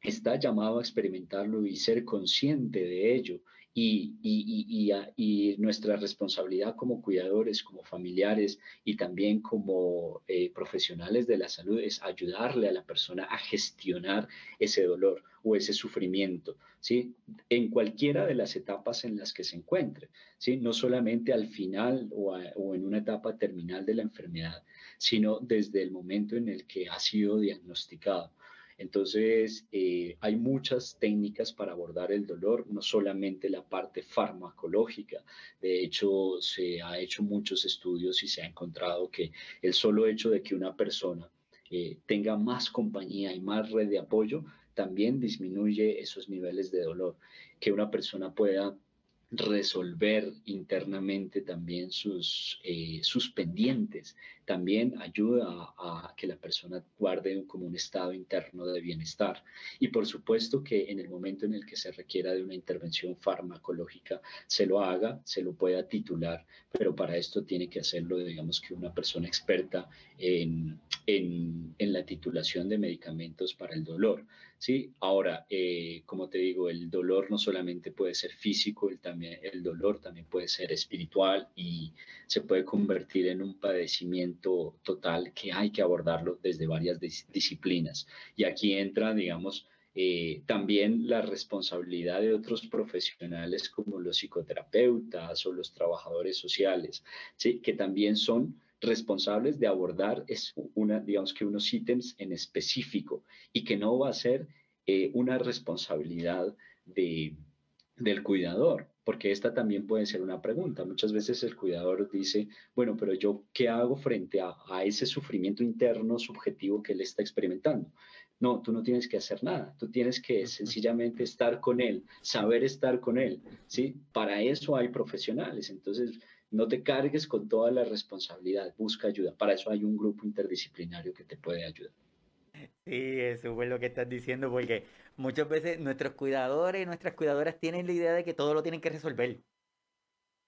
Speaker 2: está llamado a experimentarlo y ser consciente de ello y, y, y, nuestra responsabilidad como cuidadores, como familiares y también como eh, profesionales de la salud es ayudarle a la persona a gestionar ese dolor o ese sufrimiento, ¿sí? En cualquiera de las etapas en las que se encuentre, ¿sí? No solamente al final o, o en una etapa terminal de la enfermedad, sino desde el momento en el que ha sido diagnosticado. Entonces, eh, hay muchas técnicas para abordar el dolor, no solamente la parte farmacológica. De hecho, se ha hecho muchos estudios y se ha encontrado que el solo hecho de que una persona eh, tenga más compañía y más red de apoyo también disminuye esos niveles de dolor. Que una persona pueda resolver internamente también sus, eh, sus pendientes. También ayuda a, que la persona guarde como un estado interno de bienestar. Y por supuesto que en el momento en el que se requiera de una intervención farmacológica, se lo haga, se lo pueda titular, pero para esto tiene que hacerlo, digamos que una persona experta en, en, la titulación de medicamentos para el dolor. ¿sí? Ahora, eh, como te digo, el dolor no solamente puede ser físico, el, también, el dolor también puede ser espiritual y se puede convertir en un padecimiento total que hay que abordarlo desde varias disciplinas. Y aquí entra, digamos, eh, también la responsabilidad de otros profesionales como los psicoterapeutas o los trabajadores sociales, ¿sí? que también son responsables de abordar es una, digamos que unos ítems en específico y que no va a ser eh, una responsabilidad de, del cuidador, porque esta también puede ser una pregunta. Muchas veces el cuidador dice, bueno, pero yo, ¿qué hago frente a, ese sufrimiento interno subjetivo que él está experimentando? No, tú no tienes que hacer nada, tú tienes que sencillamente estar con él, saber estar con él, ¿sí? Para eso hay profesionales, entonces no te cargues con toda la responsabilidad, busca ayuda, para eso hay un grupo interdisciplinario que te puede ayudar.
Speaker 1: Sí, eso es lo que estás diciendo, porque muchas veces nuestros cuidadores y nuestras cuidadoras tienen la idea de que todo lo tienen que resolver.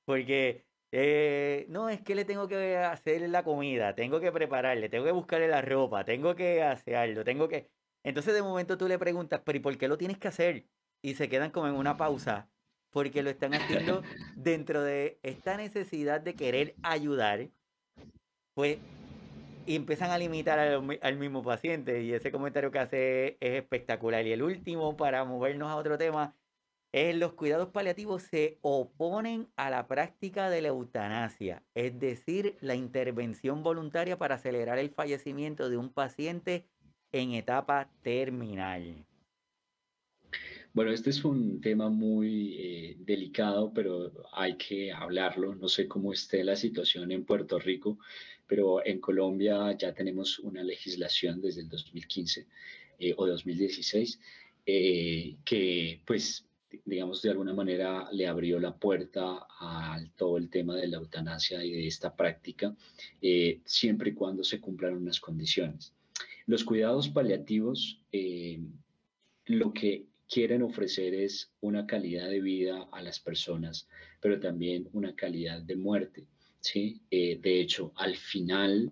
Speaker 1: Porque, eh, no, es que le tengo que hacer la comida, tengo que prepararle, tengo que buscarle la ropa, tengo que hacerlo, tengo que... Entonces de momento tú le preguntas, pero ¿y por qué lo tienes que hacer? Y se quedan como en una pausa, porque lo están haciendo dentro de esta necesidad de querer ayudar, pues y empiezan a limitar al, mismo paciente. Y ese comentario que hace es espectacular. Y el último, para movernos a otro tema, es los cuidados paliativos se oponen a la práctica de la eutanasia, es decir, la intervención voluntaria para acelerar el fallecimiento de un paciente en etapa terminal.
Speaker 2: Bueno, este es un tema muy eh, delicado, pero hay que hablarlo. No sé cómo esté la situación en Puerto Rico, pero en Colombia ya tenemos una legislación desde el 2015 eh, o 2016 eh, que pues digamos de alguna manera le abrió la puerta a todo el tema de la eutanasia y de esta práctica eh, siempre y cuando se cumplan unas condiciones. Los cuidados paliativos lo que quieren ofrecer es una calidad de vida a las personas, pero también una calidad de muerte. ¿Sí? Eh, de hecho, al final,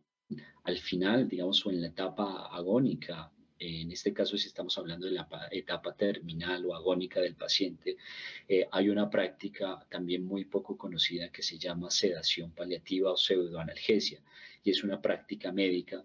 Speaker 2: al final, digamos, o en la etapa agónica, en este caso si estamos hablando de la etapa terminal o agónica del paciente, eh, hay una práctica también muy poco conocida que se llama sedación paliativa o pseudoanalgesia, y es una práctica médica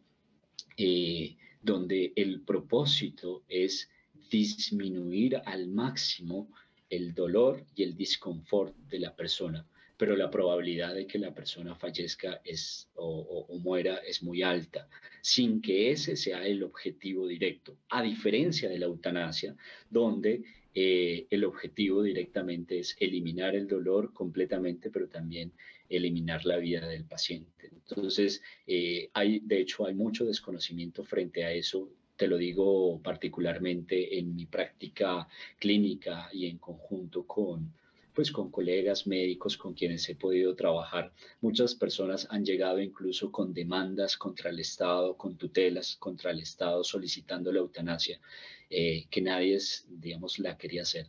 Speaker 2: eh, donde el propósito es disminuir al máximo el dolor y el disconfort de la persona pero la probabilidad de que la persona fallezca es, o, muera es muy alta, sin que ese sea el objetivo directo, a diferencia de la eutanasia, donde eh, el objetivo directamente es eliminar el dolor completamente, pero también eliminar la vida del paciente. Entonces, eh, hay, de hecho, hay mucho desconocimiento frente a eso te lo digo particularmente en mi práctica clínica y en conjunto con, pues con colegas médicos con quienes he podido trabajar. Muchas personas han llegado incluso con demandas contra el Estado, con tutelas contra el Estado solicitando la eutanasia, eh, que nadie, digamos, la quería hacer.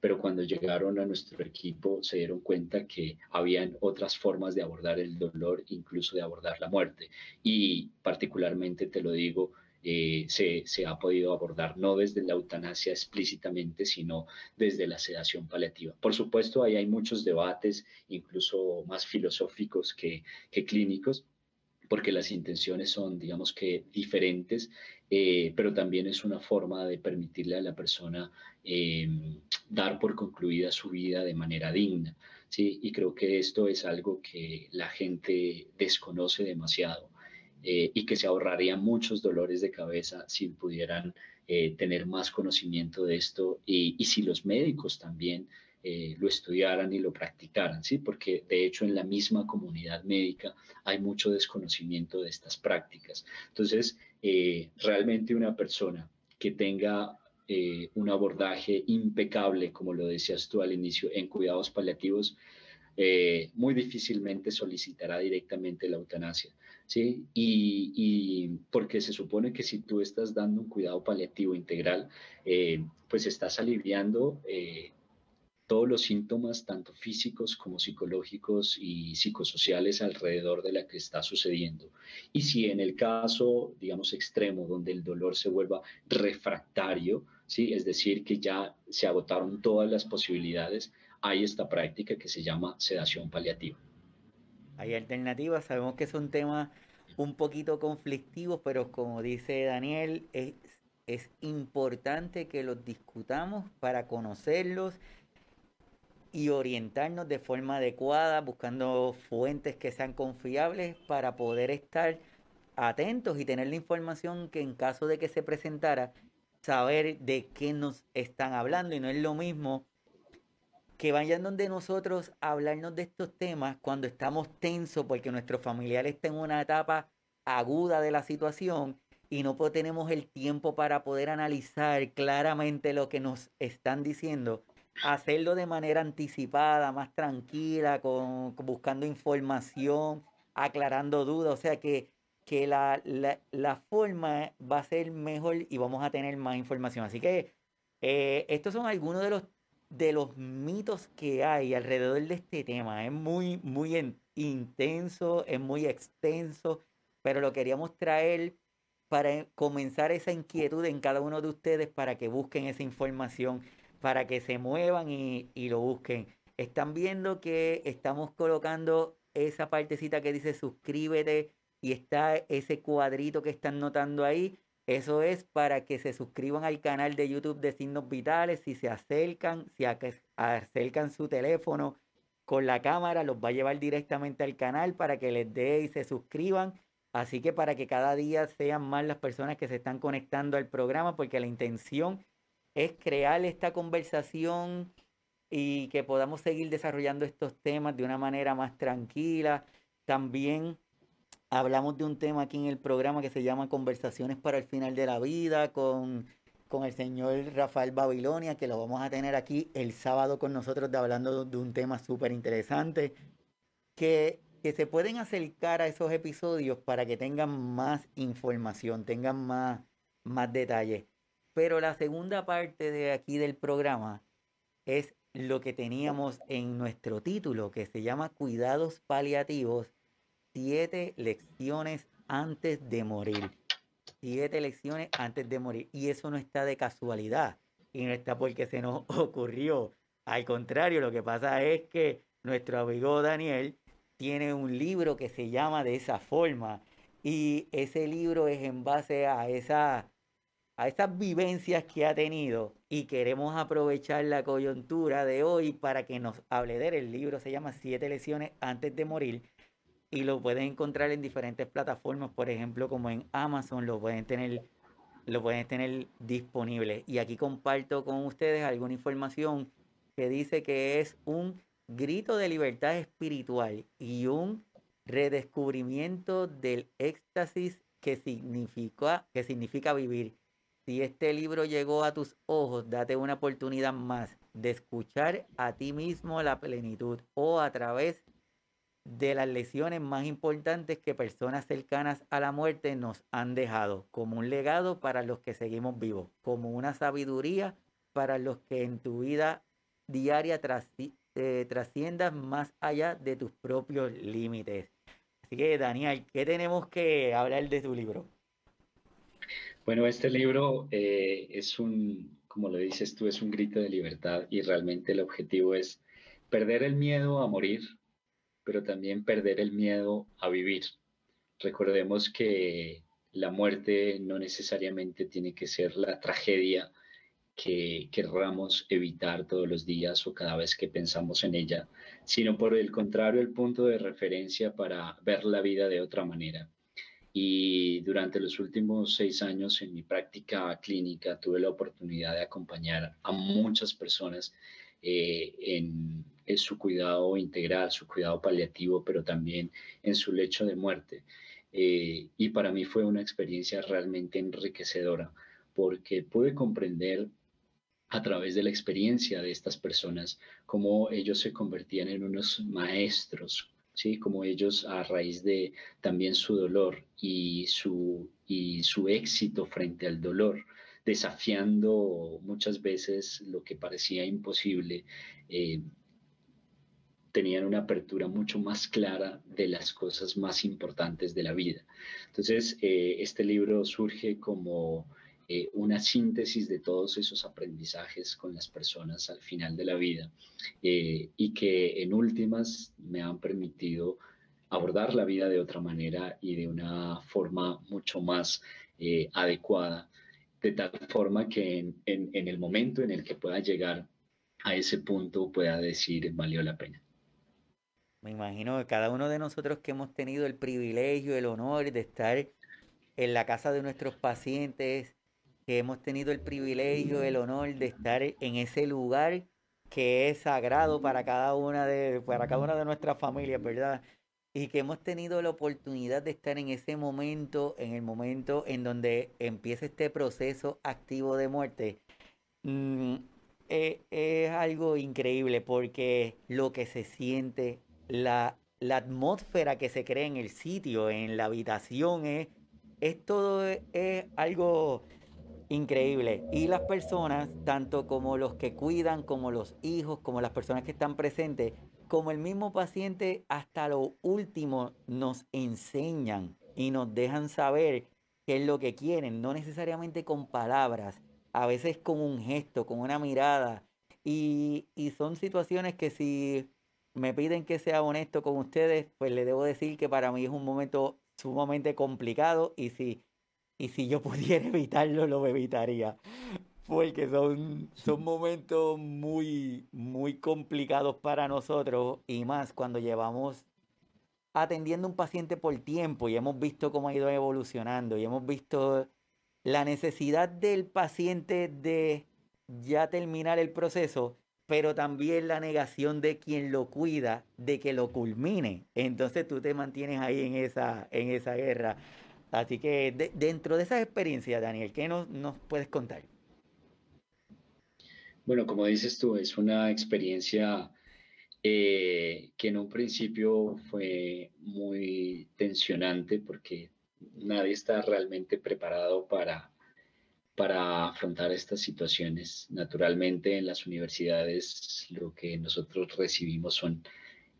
Speaker 2: Pero cuando llegaron a nuestro equipo se dieron cuenta que habían otras formas de abordar el dolor, incluso de abordar la muerte. Y particularmente te lo digo, eh, se, ha podido abordar no desde la eutanasia explícitamente, sino desde la sedación paliativa. Por supuesto, ahí hay muchos debates, incluso más filosóficos que, clínicos, porque las intenciones son, digamos que, diferentes, eh, pero también es una forma de permitirle a la persona eh, dar por concluida su vida de manera digna. ¿sí? Y creo que esto es algo que la gente desconoce demasiado. Eh, y que se ahorrarían muchos dolores de cabeza si pudieran eh, tener más conocimiento de esto y, si los médicos también eh, lo estudiaran y lo practicaran, ¿sí? Porque de hecho en la misma comunidad médica hay mucho desconocimiento de estas prácticas. Entonces, realmente una persona que tenga un abordaje impecable, como lo decías tú al inicio, en cuidados paliativos, muy difícilmente solicitará directamente la eutanasia. ¿sí? Y, porque se supone que si tú estás dando un cuidado paliativo integral, eh, pues estás aliviando eh, todos los síntomas, tanto físicos como psicológicos y psicosociales alrededor de la que está sucediendo. Y si en el caso, digamos, extremo, donde el dolor se vuelva refractario, ¿sí? es decir, que ya se agotaron todas las posibilidades, hay esta práctica que se llama sedación paliativa.
Speaker 1: Hay alternativas, sabemos que son temas un poquito conflictivos, pero como dice Daniel, es, es importante que los discutamos para conocerlos y orientarnos de forma adecuada, buscando fuentes que sean confiables para poder estar atentos y tener la información que en caso de que se presentara, saber de qué nos están hablando y no es lo mismo que vayan donde nosotros a hablarnos de estos temas cuando estamos tensos porque nuestro familiar está en una etapa aguda de la situación y no tenemos el tiempo para poder analizar claramente lo que nos están diciendo, hacerlo de manera anticipada, más tranquila, con, buscando información, aclarando dudas, o sea que, que la, la, forma va a ser mejor y vamos a tener más información. Así que eh, estos son algunos de los de los mitos que hay alrededor de este tema. Es muy, muy intenso, es muy extenso, pero lo queríamos traer para comenzar esa inquietud en cada uno de ustedes para que busquen esa información, para que se muevan y, y lo busquen. Están viendo que estamos colocando esa partecita que dice suscríbete y está ese cuadrito que están notando ahí. Eso es para que se suscriban al canal de YouTube de Signos Vitales. Si se acercan, si acercan su teléfono con la cámara, los va a llevar directamente al canal para que les dé y se suscriban. Así que para que cada día sean más las personas que se están conectando al programa, porque la intención es crear esta conversación y que podamos seguir desarrollando estos temas de una manera más tranquila. También hablamos de un tema aquí en el programa que se llama Conversaciones para el final de la vida con, con el señor Rafael Babilonia, que lo vamos a tener aquí el sábado con nosotros de hablando de un tema súper interesante, que, que se pueden acercar a esos episodios para que tengan más información, tengan más, más detalles. Pero la segunda parte de aquí del programa es lo que teníamos en nuestro título, que se llama Cuidados Paliativos siete lecciones antes de morir. Siete lecciones antes de morir. Y eso no está de casualidad. Y no está porque se nos ocurrió. Al contrario, lo que pasa es que nuestro amigo Daniel tiene un libro que se llama de esa forma. Y ese libro es en base a, esa, a esas vivencias que ha tenido. Y queremos aprovechar la coyuntura de hoy para que nos hable de él. El libro se llama Siete lecciones antes de morir y lo pueden encontrar en diferentes plataformas, por ejemplo, como en Amazon, lo pueden tener, lo pueden tener disponible. Y aquí comparto con ustedes alguna información que dice que es un grito de libertad espiritual y un redescubrimiento del éxtasis que significa, que significa vivir. Si este libro llegó a tus ojos, date una oportunidad más de escuchar a ti mismo la plenitud o a través de las lesiones más importantes que personas cercanas a la muerte nos han dejado, como un legado para los que seguimos vivos, como una sabiduría para los que en tu vida diaria eh, trasciendas más allá de tus propios límites. Así que, Daniel, ¿qué tenemos que hablar de tu libro?
Speaker 2: Bueno, este libro eh, es un, como lo dices tú, es un grito de libertad y realmente el objetivo es perder el miedo a morir, pero también perder el miedo a vivir. Recordemos que la muerte no necesariamente tiene que ser la tragedia que querramos evitar todos los días o cada vez que pensamos en ella, sino por el contrario el punto de referencia para ver la vida de otra manera. Y durante los últimos seis años en mi práctica clínica tuve la oportunidad de acompañar a muchas personas eh, en es su cuidado integral, su cuidado paliativo, pero también en su lecho de muerte. Eh, y para mí fue una experiencia realmente enriquecedora porque pude comprender a través de la experiencia de estas personas cómo ellos se convertían en unos maestros, ¿sí? como ellos a raíz de también su dolor y su, y su éxito frente al dolor, desafiando muchas veces lo que parecía imposible, eh, tenían una apertura mucho más clara de las cosas más importantes de la vida. Entonces, eh, este libro surge como eh, una síntesis de todos esos aprendizajes con las personas al final de la vida eh, y que en últimas me han permitido abordar la vida de otra manera y de una forma mucho más adecuada, de tal forma que en, en el momento en el que pueda llegar a ese punto pueda decir valió la pena.
Speaker 1: Me imagino que cada uno de nosotros que hemos tenido el privilegio, el honor de estar en la casa de nuestros pacientes, que hemos tenido el privilegio, el honor de estar en ese lugar que es sagrado para cada una de, para cada una de nuestras familias, ¿verdad? Y que hemos tenido la oportunidad de estar en ese momento, en el momento en donde empieza este proceso activo de muerte, mm, eh, es algo increíble porque lo que se siente, la, la atmósfera que se crea en el sitio, en la habitación, es, es todo, es algo increíble. Y las personas, tanto como los que cuidan, como los hijos, como las personas que están presentes, como el mismo paciente, hasta lo último nos enseñan y nos dejan saber qué es lo que quieren, no necesariamente con palabras, a veces con un gesto, con una mirada. Y, y son situaciones que si me piden que sea honesto con ustedes, pues le debo decir que para mí es un momento sumamente complicado y si y si yo pudiera evitarlo, lo evitaría. Porque son, son momentos muy, muy complicados para nosotros y más cuando llevamos atendiendo un paciente por tiempo y hemos visto cómo ha ido evolucionando y hemos visto la necesidad del paciente de ya terminar el proceso, pero también la negación de quien lo cuida de que lo culmine. Entonces tú te mantienes ahí en esa, en esa guerra. Así que dentro de esa experiencia, Daniel, ¿qué nos, nos puedes contar?
Speaker 2: Bueno, como dices tú, es una experiencia eh, que en un principio fue muy tensionante porque nadie está realmente preparado para, para afrontar estas situaciones. Naturalmente en las universidades lo que nosotros recibimos son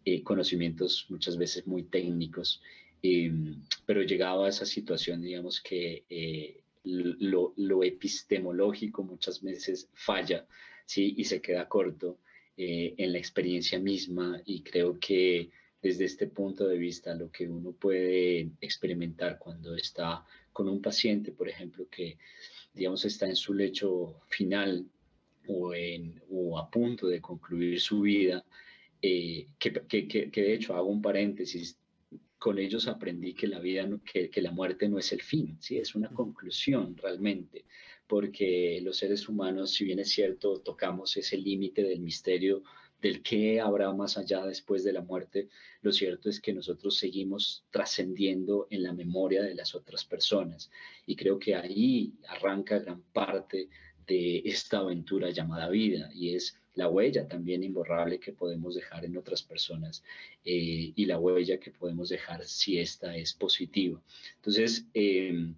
Speaker 2: eh, conocimientos muchas veces muy técnicos Em, pero llegaba a esa situación, digamos, que eh, lo, lo, epistemológico muchas veces falla, ¿sí? Y se queda corto eh, en la experiencia misma y creo que desde este punto de vista lo que uno puede experimentar cuando está con un paciente, por ejemplo, que digamos está en su lecho final o, en, o a punto de concluir su vida, eh, que, que, que, de hecho hago un paréntesis, con ellos aprendí que la vida, que, que, la muerte no es el fin, ¿sí? es una conclusión realmente, porque los seres humanos, si bien es cierto, tocamos ese límite del misterio del qué habrá más allá después de la muerte, lo cierto es que nosotros seguimos trascendiendo en la memoria de las otras personas. Y creo que ahí arranca gran parte de esta aventura llamada vida, y es la huella también imborrable que podemos dejar en otras personas eh, y la huella que podemos dejar si esta es positiva. Entonces, em,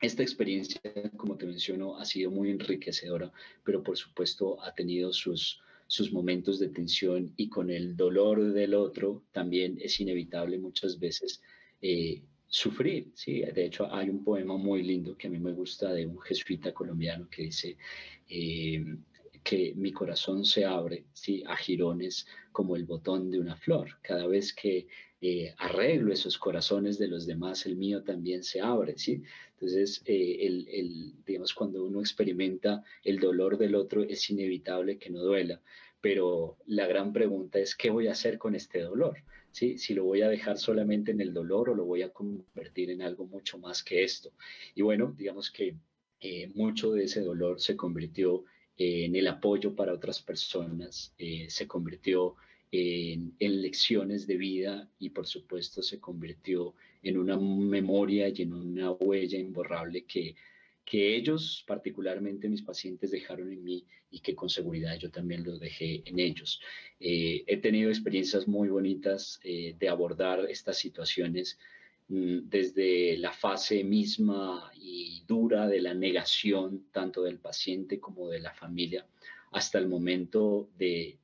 Speaker 2: esta experiencia, como te menciono, ha sido muy enriquecedora, pero por supuesto ha tenido sus, sus momentos de tensión y con el dolor del otro también es inevitable muchas veces eh, sufrir. ¿sí? De hecho, hay un poema muy lindo que a mí me gusta de un jesuita colombiano que dice, em, que mi corazón se abre ¿sí? a jirones como el botón de una flor. Cada vez que eh, arreglo esos corazones de los demás, el mío también se abre. ¿sí? Entonces, eh, el, el, digamos, cuando uno experimenta el dolor del otro, es inevitable que no duela. Pero la gran pregunta es, ¿qué voy a hacer con este dolor? ¿Sí? Si lo voy a dejar solamente en el dolor o lo voy a convertir en algo mucho más que esto. Y bueno, digamos que eh, mucho de ese dolor se convirtió en el apoyo para otras personas, eh, se convirtió en, lecciones de vida y por supuesto se convirtió en una memoria y en una huella imborrable que, que ellos, particularmente mis pacientes, dejaron en mí y que con seguridad yo también lo dejé en ellos. Eh, he tenido experiencias muy bonitas eh, de abordar estas situaciones Mm, desde la fase misma y dura de la negación tanto del paciente como de la familia hasta el momento de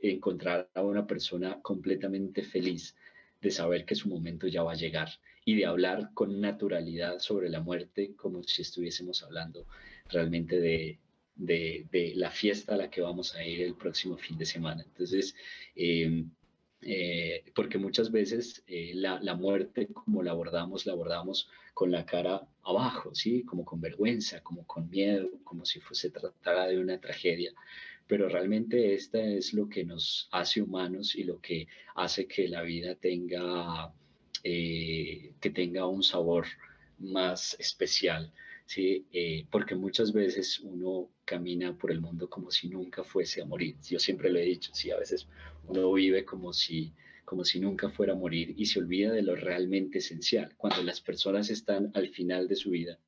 Speaker 2: encontrar a una persona completamente feliz de saber que su momento ya va a llegar y de hablar con naturalidad sobre la muerte como si estuviésemos hablando realmente de, de, la fiesta a la que vamos a ir el próximo fin de semana. Entonces, eh, eh, porque muchas veces eh, la, la, muerte, como la abordamos, la abordamos con la cara abajo, ¿sí? Como con vergüenza, como con miedo, como si se tratara de una tragedia. Pero realmente esta es lo que nos hace humanos y lo que hace que la vida tenga, eh, que tenga un sabor más especial. ¿sí? Eh, porque muchas veces uno camina por el mundo como si nunca fuese a morir. Yo siempre lo he dicho, sí, a veces uno vive como si, como si nunca fuera a morir y se olvida de lo realmente esencial. Cuando las personas están al final de su vida,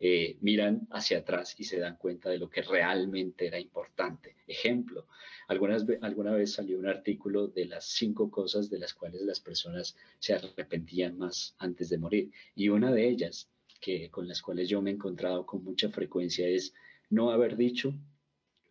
Speaker 2: eh, miran hacia atrás y se dan cuenta de lo que realmente era importante. Ejemplo, alguna vez salió un artículo de las cinco cosas de las cuales las personas se arrepentían más antes de morir. Y una de ellas, que, con las cuales yo me he encontrado con mucha frecuencia, es no haber dicho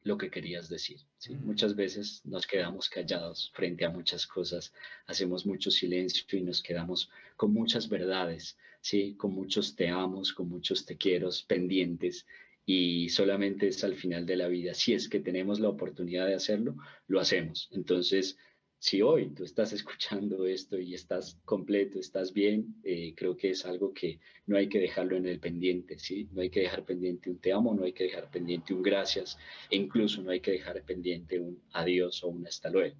Speaker 2: lo que querías decir. Mm. Muchas veces nos quedamos callados frente a muchas cosas, hacemos mucho silencio y nos quedamos con muchas verdades, ¿sí? con muchos te amos, con muchos te quiero pendientes y solamente es al final de la vida. Si es que tenemos la oportunidad de hacerlo, lo hacemos. Entonces, si hoy tú estás escuchando esto y estás completo, estás bien, eh, creo que es algo que no hay que dejarlo en el pendiente, ¿sí? No hay que dejar pendiente un te amo, no hay que dejar pendiente un gracias, e incluso no hay que dejar pendiente un adiós o un hasta luego.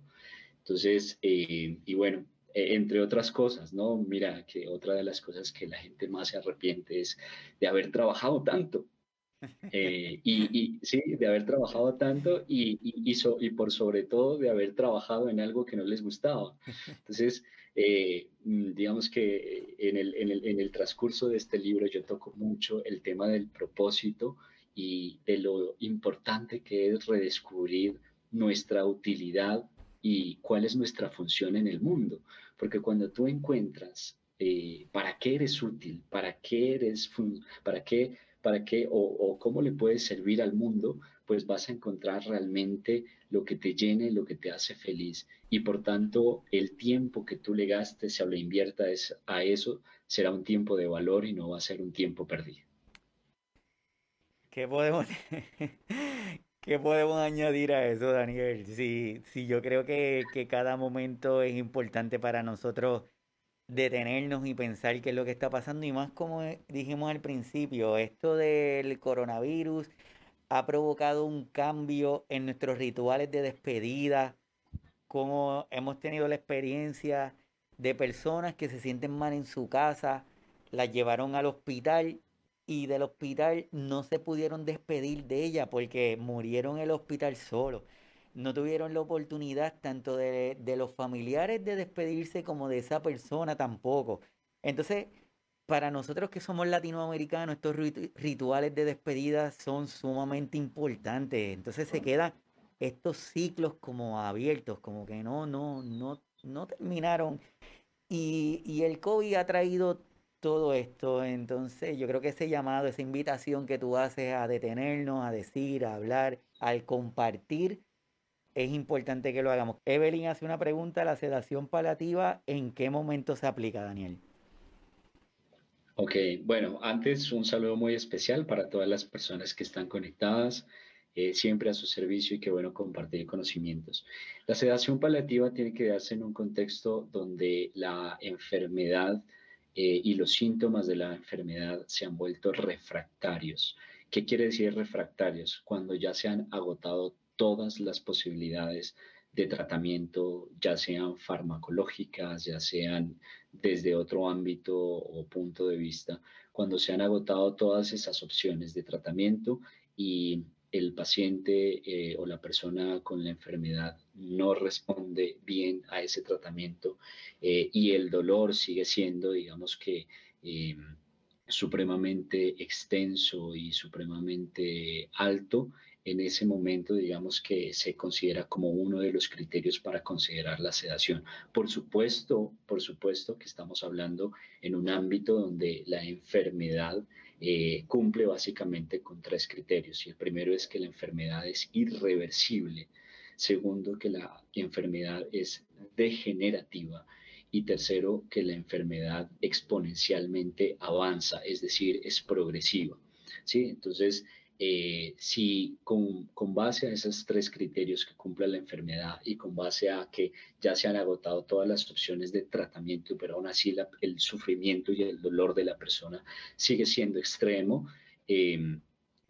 Speaker 2: Entonces, eh, y bueno, e, entre otras cosas, ¿no? Mira que otra de las cosas que la gente más se arrepiente es de haber trabajado tanto, eh, y, sí, de haber trabajado tanto y, y, y, por sobre todo de haber trabajado en algo que no les gustaba. Entonces, eh, digamos que en el, en, el, en el transcurso de este libro yo toco mucho el tema del propósito y de lo importante que es redescubrir nuestra utilidad y cuál es nuestra función en el mundo. Porque cuando tú encuentras eh, para qué eres útil, para qué eres, para qué para qué o, cómo le puedes servir al mundo, pues vas a encontrar realmente lo que te llene, lo que te hace feliz. Y por tanto, el tiempo que tú le gastes o le inviertas a eso será un tiempo de valor y no va a ser un tiempo perdido.
Speaker 1: ¿Qué podemos, ¿Qué podemos añadir a eso, Daniel? Sí, sí yo creo que, que cada momento es importante para nosotros detenernos y pensar qué es lo que está pasando y más como dijimos al principio, esto del coronavirus ha provocado un cambio en nuestros rituales de despedida, como hemos tenido la experiencia de personas que se sienten mal en su casa, las llevaron al hospital y del hospital no se pudieron despedir de ella porque murieron en el hospital solo no tuvieron la oportunidad tanto de, los familiares de despedirse como de esa persona tampoco. Entonces, para nosotros que somos latinoamericanos, estos rituales de despedida son sumamente importantes. Entonces se quedan estos ciclos como abiertos, como que no, no, no, no terminaron. Y, y el COVID ha traído todo esto. Entonces yo creo que ese llamado, esa invitación que tú haces a detenernos, a decir, a hablar, al compartir, es importante que lo hagamos. Evelyn hace una pregunta, la sedación palativa, ¿en qué momento se aplica, Daniel?
Speaker 2: Ok, bueno, antes un saludo muy especial para todas las personas que están conectadas, eh, siempre a su servicio y qué bueno compartir conocimientos. La sedación paliativa tiene que darse en un contexto donde la enfermedad eh, y los síntomas de la enfermedad se han vuelto refractarios. ¿Qué quiere decir refractarios? Cuando ya se han agotado todas las posibilidades de tratamiento, ya sean farmacológicas, ya sean desde otro ámbito o punto de vista, cuando se han agotado todas esas opciones de tratamiento y el paciente eh, o la persona con la enfermedad no responde bien a ese tratamiento eh, y el dolor sigue siendo, digamos que, eh, supremamente extenso y supremamente alto, en ese momento, digamos que se considera como uno de los criterios para considerar la sedación. Por supuesto, por supuesto que estamos hablando en un ámbito donde la enfermedad eh, cumple básicamente con tres criterios. Y el primero es que la enfermedad es irreversible. Segundo, que la enfermedad es degenerativa. Y tercero, que la enfermedad exponencialmente avanza, es decir, es progresiva. ¿sí? Entonces, eh, si con, con, base a esos tres criterios que cumple la enfermedad y con base a que ya se han agotado todas las opciones de tratamiento, pero aún así el sufrimiento y el dolor de la persona sigue siendo extremo, em,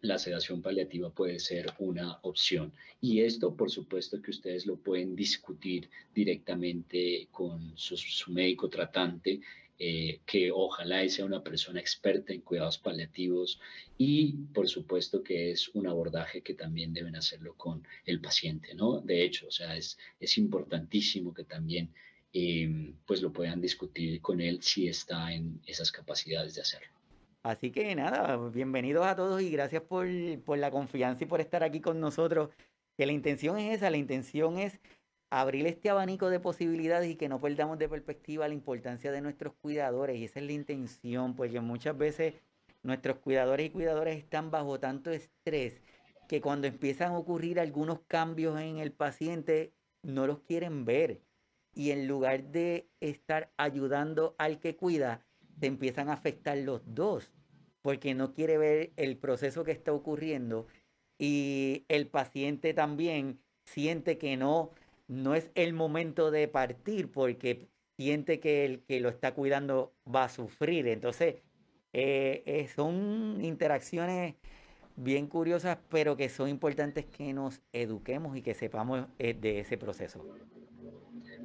Speaker 2: la sedación paliativa puede ser una opción. Y esto, por supuesto, que ustedes lo pueden discutir directamente con su, médico tratante eh, que ojalá sea una persona experta en cuidados paliativos y por supuesto que es un abordaje que también deben hacerlo con el paciente, ¿no? De hecho, o sea, es, es importantísimo que también em, pues lo puedan discutir con él si está en esas capacidades de hacerlo.
Speaker 1: Así que nada, bienvenidos a todos y gracias por, por la confianza y por estar aquí con nosotros. Que la intención es esa, la intención es abrir este abanico de posibilidades y que no perdamos de perspectiva la importancia de nuestros cuidadores. Y esa es la intención, porque muchas veces nuestros cuidadores y cuidadoras están bajo tanto estrés que cuando empiezan a ocurrir algunos cambios en el paciente, no los quieren ver. Y en lugar de estar ayudando al que cuida, te empiezan a afectar los dos, porque no quiere ver el proceso que está ocurriendo y el paciente también siente que no no es el momento de partir porque siente que el que lo está cuidando va a sufrir. Entonces, eh, eh, son interacciones bien curiosas, pero que son importantes que nos eduquemos y que sepamos eh, de ese proceso.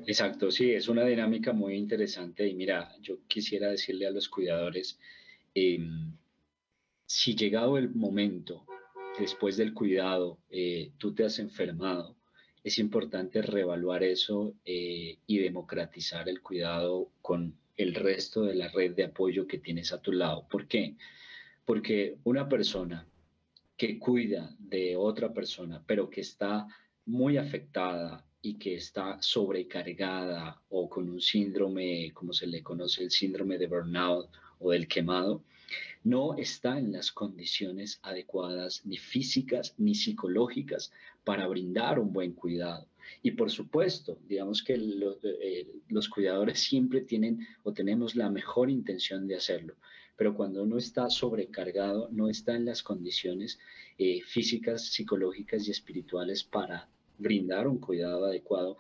Speaker 2: Exacto, sí, es una dinámica muy interesante y mira, yo quisiera decirle a los cuidadores, em, si llegado el momento, después del cuidado, tú te has enfermado, es importante reevaluar eso eh, y democratizar el cuidado con el resto de la red de apoyo que tienes a tu lado. ¿Por qué? Porque una persona que cuida de otra persona, pero que está muy afectada y que está sobrecargada o con un síndrome, como se le conoce, el síndrome de burnout o del quemado, no está en las condiciones adecuadas ni físicas ni psicológicas para brindar un buen cuidado. Y por supuesto, digamos que eh, los, cuidadores siempre tienen o tenemos la mejor intención de hacerlo, pero cuando uno está sobrecargado, no está en las condiciones eh, físicas, psicológicas y espirituales para brindar un cuidado adecuado,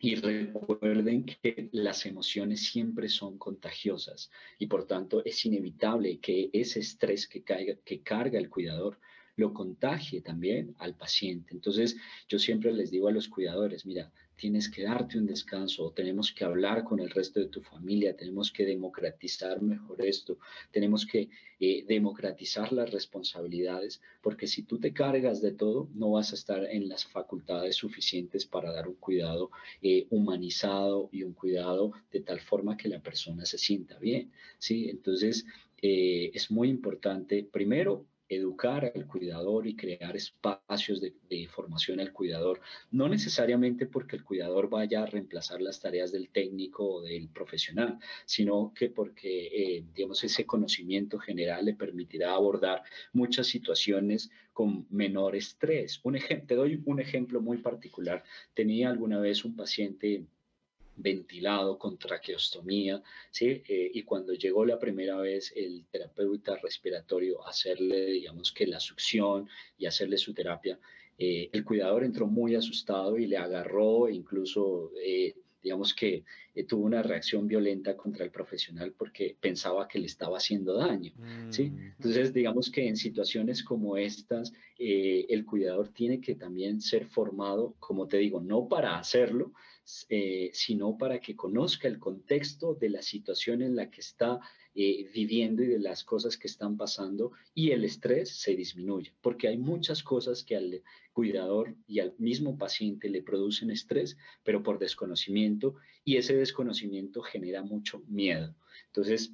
Speaker 2: y recuerden que las emociones siempre son contagiosas y por tanto es inevitable que ese estrés que, caiga, que carga el cuidador lo contagie también al paciente. Entonces, yo siempre les digo a los cuidadores, mira, tienes que darte un descanso, tenemos que hablar con el resto de tu familia, tenemos que democratizar mejor esto, tenemos que eh, democratizar las responsabilidades, porque si tú te cargas de todo, no vas a estar en las facultades suficientes para dar un cuidado eh, humanizado y un cuidado de tal forma que la persona se sienta bien, ¿sí? Entonces, eh, es muy importante, primero, educar al cuidador y crear espacios de, formación al cuidador, no necesariamente porque el cuidador vaya a reemplazar las tareas del técnico o del profesional, sino que porque, eh, digamos, ese conocimiento general le permitirá abordar muchas situaciones con menor estrés. Un te doy un ejemplo muy particular. Tenía alguna vez un paciente ventilado con traqueostomía, ¿sí? Eh, y cuando llegó la primera vez el terapeuta respiratorio a hacerle, digamos que la succión y hacerle su terapia, eh, el cuidador entró muy asustado y le agarró, e incluso, eh, digamos que tuvo una reacción violenta contra el profesional porque pensaba que le estaba haciendo daño, ¿sí? Mm. Entonces, digamos que en situaciones como estas, el cuidador tiene que también ser formado, como te digo, no para hacerlo, eh, sino para que conozca el contexto de la situación en la que está eh, viviendo y de las cosas que están pasando y el estrés se disminuye, porque hay muchas cosas que al cuidador y al mismo paciente le producen estrés, pero por desconocimiento y ese desconocimiento genera mucho miedo. Entonces,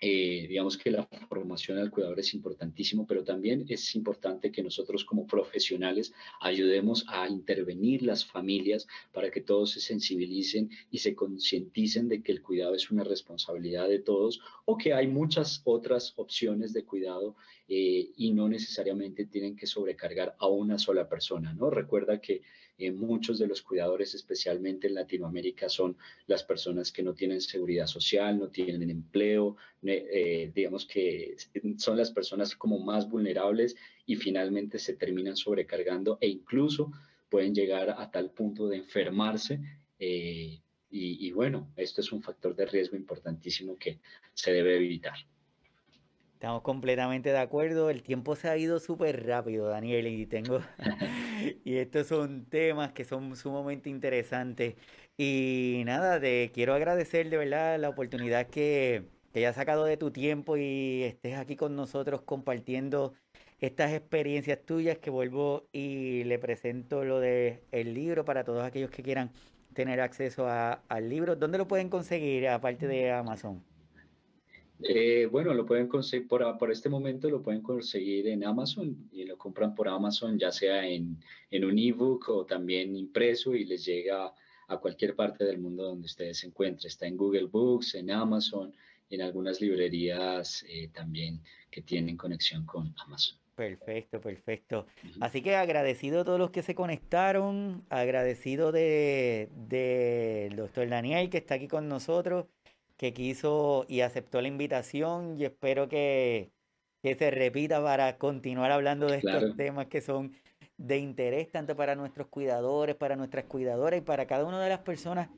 Speaker 2: eh, digamos que la formación al cuidador es importantísimo, pero también es importante que nosotros como profesionales ayudemos a intervenir las familias para que todos se sensibilicen y se concienticen de que el cuidado es una responsabilidad de todos o que hay muchas otras opciones de cuidado eh, y no necesariamente tienen que sobrecargar a una sola persona, ¿no? Recuerda que eh, muchos de los cuidadores, especialmente en Latinoamérica, son las personas que no tienen seguridad social, no tienen empleo, eh, digamos que son las personas como más vulnerables y finalmente se terminan sobrecargando e incluso pueden llegar a tal punto de enfermarse. Eh, y, y bueno, esto es un factor de riesgo importantísimo que se debe evitar.
Speaker 1: Estamos completamente de acuerdo. El tiempo se ha ido súper rápido, Daniel, y tengo y estos son temas que son sumamente interesantes. Y nada, te quiero agradecer de verdad la oportunidad que, que hayas sacado de tu tiempo y estés aquí con nosotros compartiendo estas experiencias tuyas que vuelvo y le presento lo de el libro para todos aquellos que quieran tener acceso al libro. ¿Dónde lo pueden conseguir aparte de Amazon?
Speaker 2: Eh, bueno, lo pueden conseguir por, por, este momento, lo pueden conseguir en Amazon y lo compran por Amazon, ya sea en, en un ebook o también impreso y les llega a cualquier parte del mundo donde ustedes se encuentren. Está en Google Books, en Amazon, en algunas librerías eh, también que tienen conexión con Amazon.
Speaker 1: Perfecto, perfecto. Así que agradecido a todos los que se conectaron, agradecido de, de doctor Daniel que está aquí con nosotros que quiso y aceptó la invitación y espero que, se repita para continuar hablando de estos temas que son de interés tanto para nuestros cuidadores, para nuestras cuidadoras y para cada una de las personas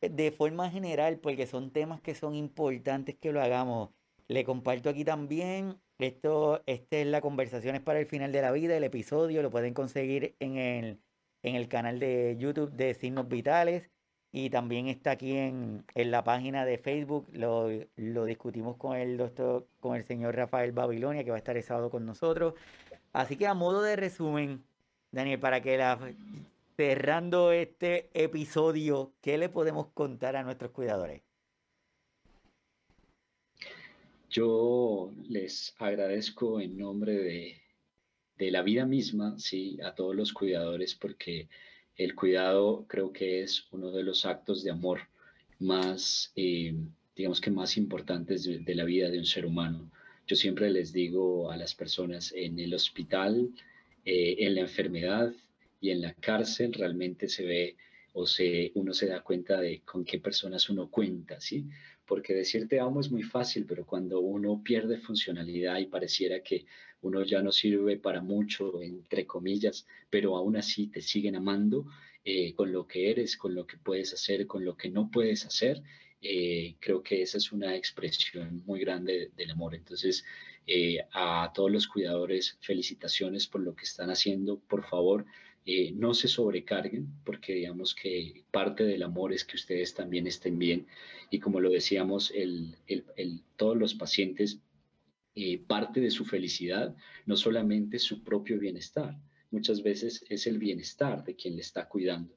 Speaker 1: eh, de forma general, porque son temas que son importantes que lo hagamos. Le comparto aquí también, esto, esta es la conversación es para el final de la vida, el episodio lo pueden conseguir en el, en el canal de YouTube de Signos Vitales y también está aquí en, la página de Facebook. Lo, discutimos con el doctor, con el señor Rafael Babilonia, que va a estar el sábado con nosotros. Así que a modo de resumen, Daniel, para que la, cerrando este episodio, ¿qué le podemos contar a nuestros cuidadores?
Speaker 2: Yo les agradezco en nombre de, de la vida misma, sí, a todos los cuidadores, porque el cuidado creo que es uno de los actos de amor más, eh, digamos que más importantes de, la vida de un ser humano. Yo siempre les digo a las personas en el hospital, eh, en la enfermedad y en la cárcel realmente se ve o se, uno se da cuenta de con qué personas uno cuenta, ¿sí? Porque decirte amo es muy fácil, pero cuando uno pierde funcionalidad y pareciera que uno ya no sirve para mucho, entre comillas, pero aún así te siguen amando eh, con lo que eres, con lo que puedes hacer, con lo que no puedes hacer. Eh, creo que esa es una expresión muy grande del amor. Entonces, eh, a todos los cuidadores, felicitaciones por lo que están haciendo. Por favor, no se sobrecarguen, porque digamos que parte del amor es que ustedes también estén bien. Y como lo decíamos, el, todos los pacientes eh, parte de su felicidad, no solamente su propio bienestar, muchas veces es el bienestar de quien le está cuidando.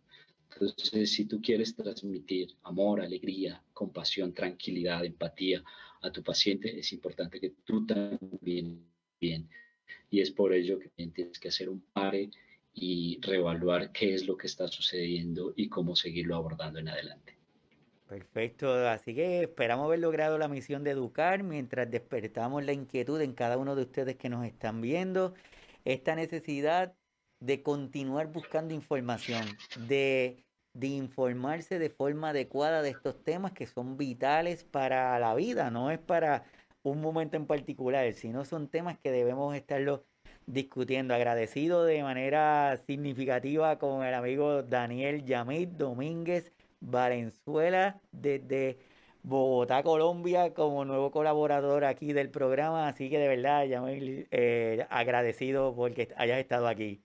Speaker 2: Entonces, si tú quieres transmitir amor, alegría, compasión, tranquilidad, empatía a tu paciente, es importante que tú también bien. Y es por ello que tienes que hacer un pare y reevaluar qué es lo que está sucediendo y cómo seguirlo abordando en adelante.
Speaker 1: Perfecto, así que esperamos haber logrado la misión de educar mientras despertamos la inquietud en cada uno de ustedes que nos están viendo, esta necesidad de continuar buscando información, de, de informarse de forma adecuada de estos temas que son vitales para la vida, no es para un momento en particular, sino son temas que debemos estarlo discutiendo. Agradecido de manera significativa con el amigo Daniel Yamid Domínguez Valenzuela desde Bogotá, Colombia, como nuevo colaborador aquí del programa. Así que de verdad, ya me eh, agradecido porque hayas estado aquí.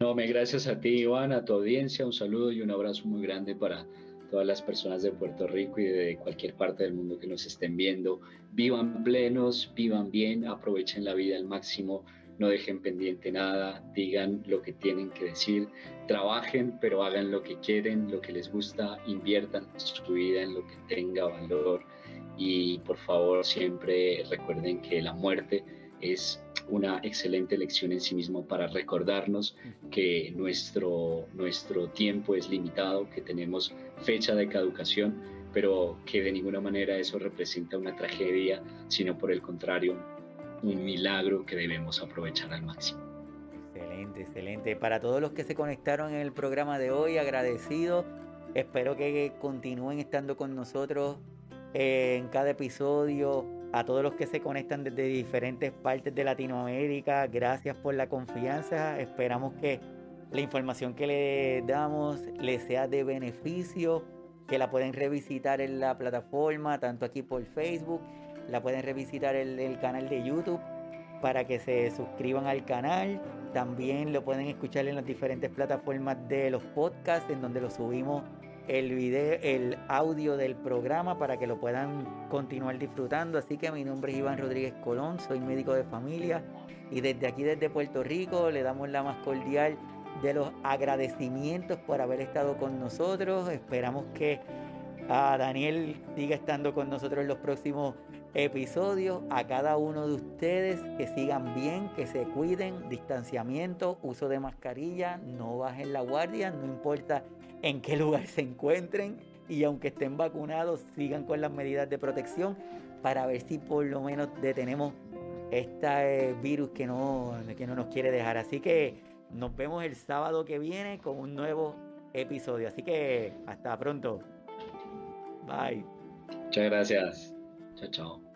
Speaker 2: No, me gracias a ti, Iván, a tu audiencia. Un saludo y un abrazo muy grande para todas las personas de Puerto Rico y de cualquier parte del mundo que nos estén viendo. Vivan plenos, vivan bien, aprovechen la vida al máximo no dejen pendiente nada, digan lo que tienen que decir, trabajen, pero hagan lo que quieren, lo que les gusta, inviertan su vida en lo que tenga valor y por favor siempre recuerden que la muerte es una excelente lección en sí mismo para recordarnos que nuestro, nuestro tiempo es limitado, que tenemos fecha de caducación, pero que de ninguna manera eso representa una tragedia, sino por el contrario, un milagro que debemos aprovechar al máximo.
Speaker 1: Excelente, excelente. Para todos los que se conectaron en el programa de hoy, agradecido. Espero que continúen estando con nosotros en cada episodio. A todos los que se conectan desde diferentes partes de Latinoamérica, gracias por la confianza. Esperamos que la información que le damos les sea de beneficio, que la pueden revisitar en la plataforma, tanto aquí por Facebook la pueden revisitar el, el canal de YouTube para que se suscriban al canal. También lo pueden escuchar en las diferentes plataformas de los podcasts, en donde lo subimos el video, el audio del programa para que lo puedan continuar disfrutando. Así que mi nombre es Iván Rodríguez Colón, soy médico de familia y desde aquí, desde Puerto Rico, le damos la más cordial de los agradecimientos por haber estado con nosotros. Esperamos que a Daniel siga estando con nosotros en los próximos episodios. A cada uno de ustedes que sigan bien, que se cuiden, distanciamiento, uso de mascarilla, no bajen la guardia, no importa en qué lugar se encuentren y aunque estén vacunados, sigan con las medidas de protección para ver si por lo menos detenemos este virus que no, que no nos quiere dejar. Así que nos vemos el sábado que viene con un nuevo episodio. Así que hasta pronto. Bye.
Speaker 2: Muchas gracias. Chao, chao.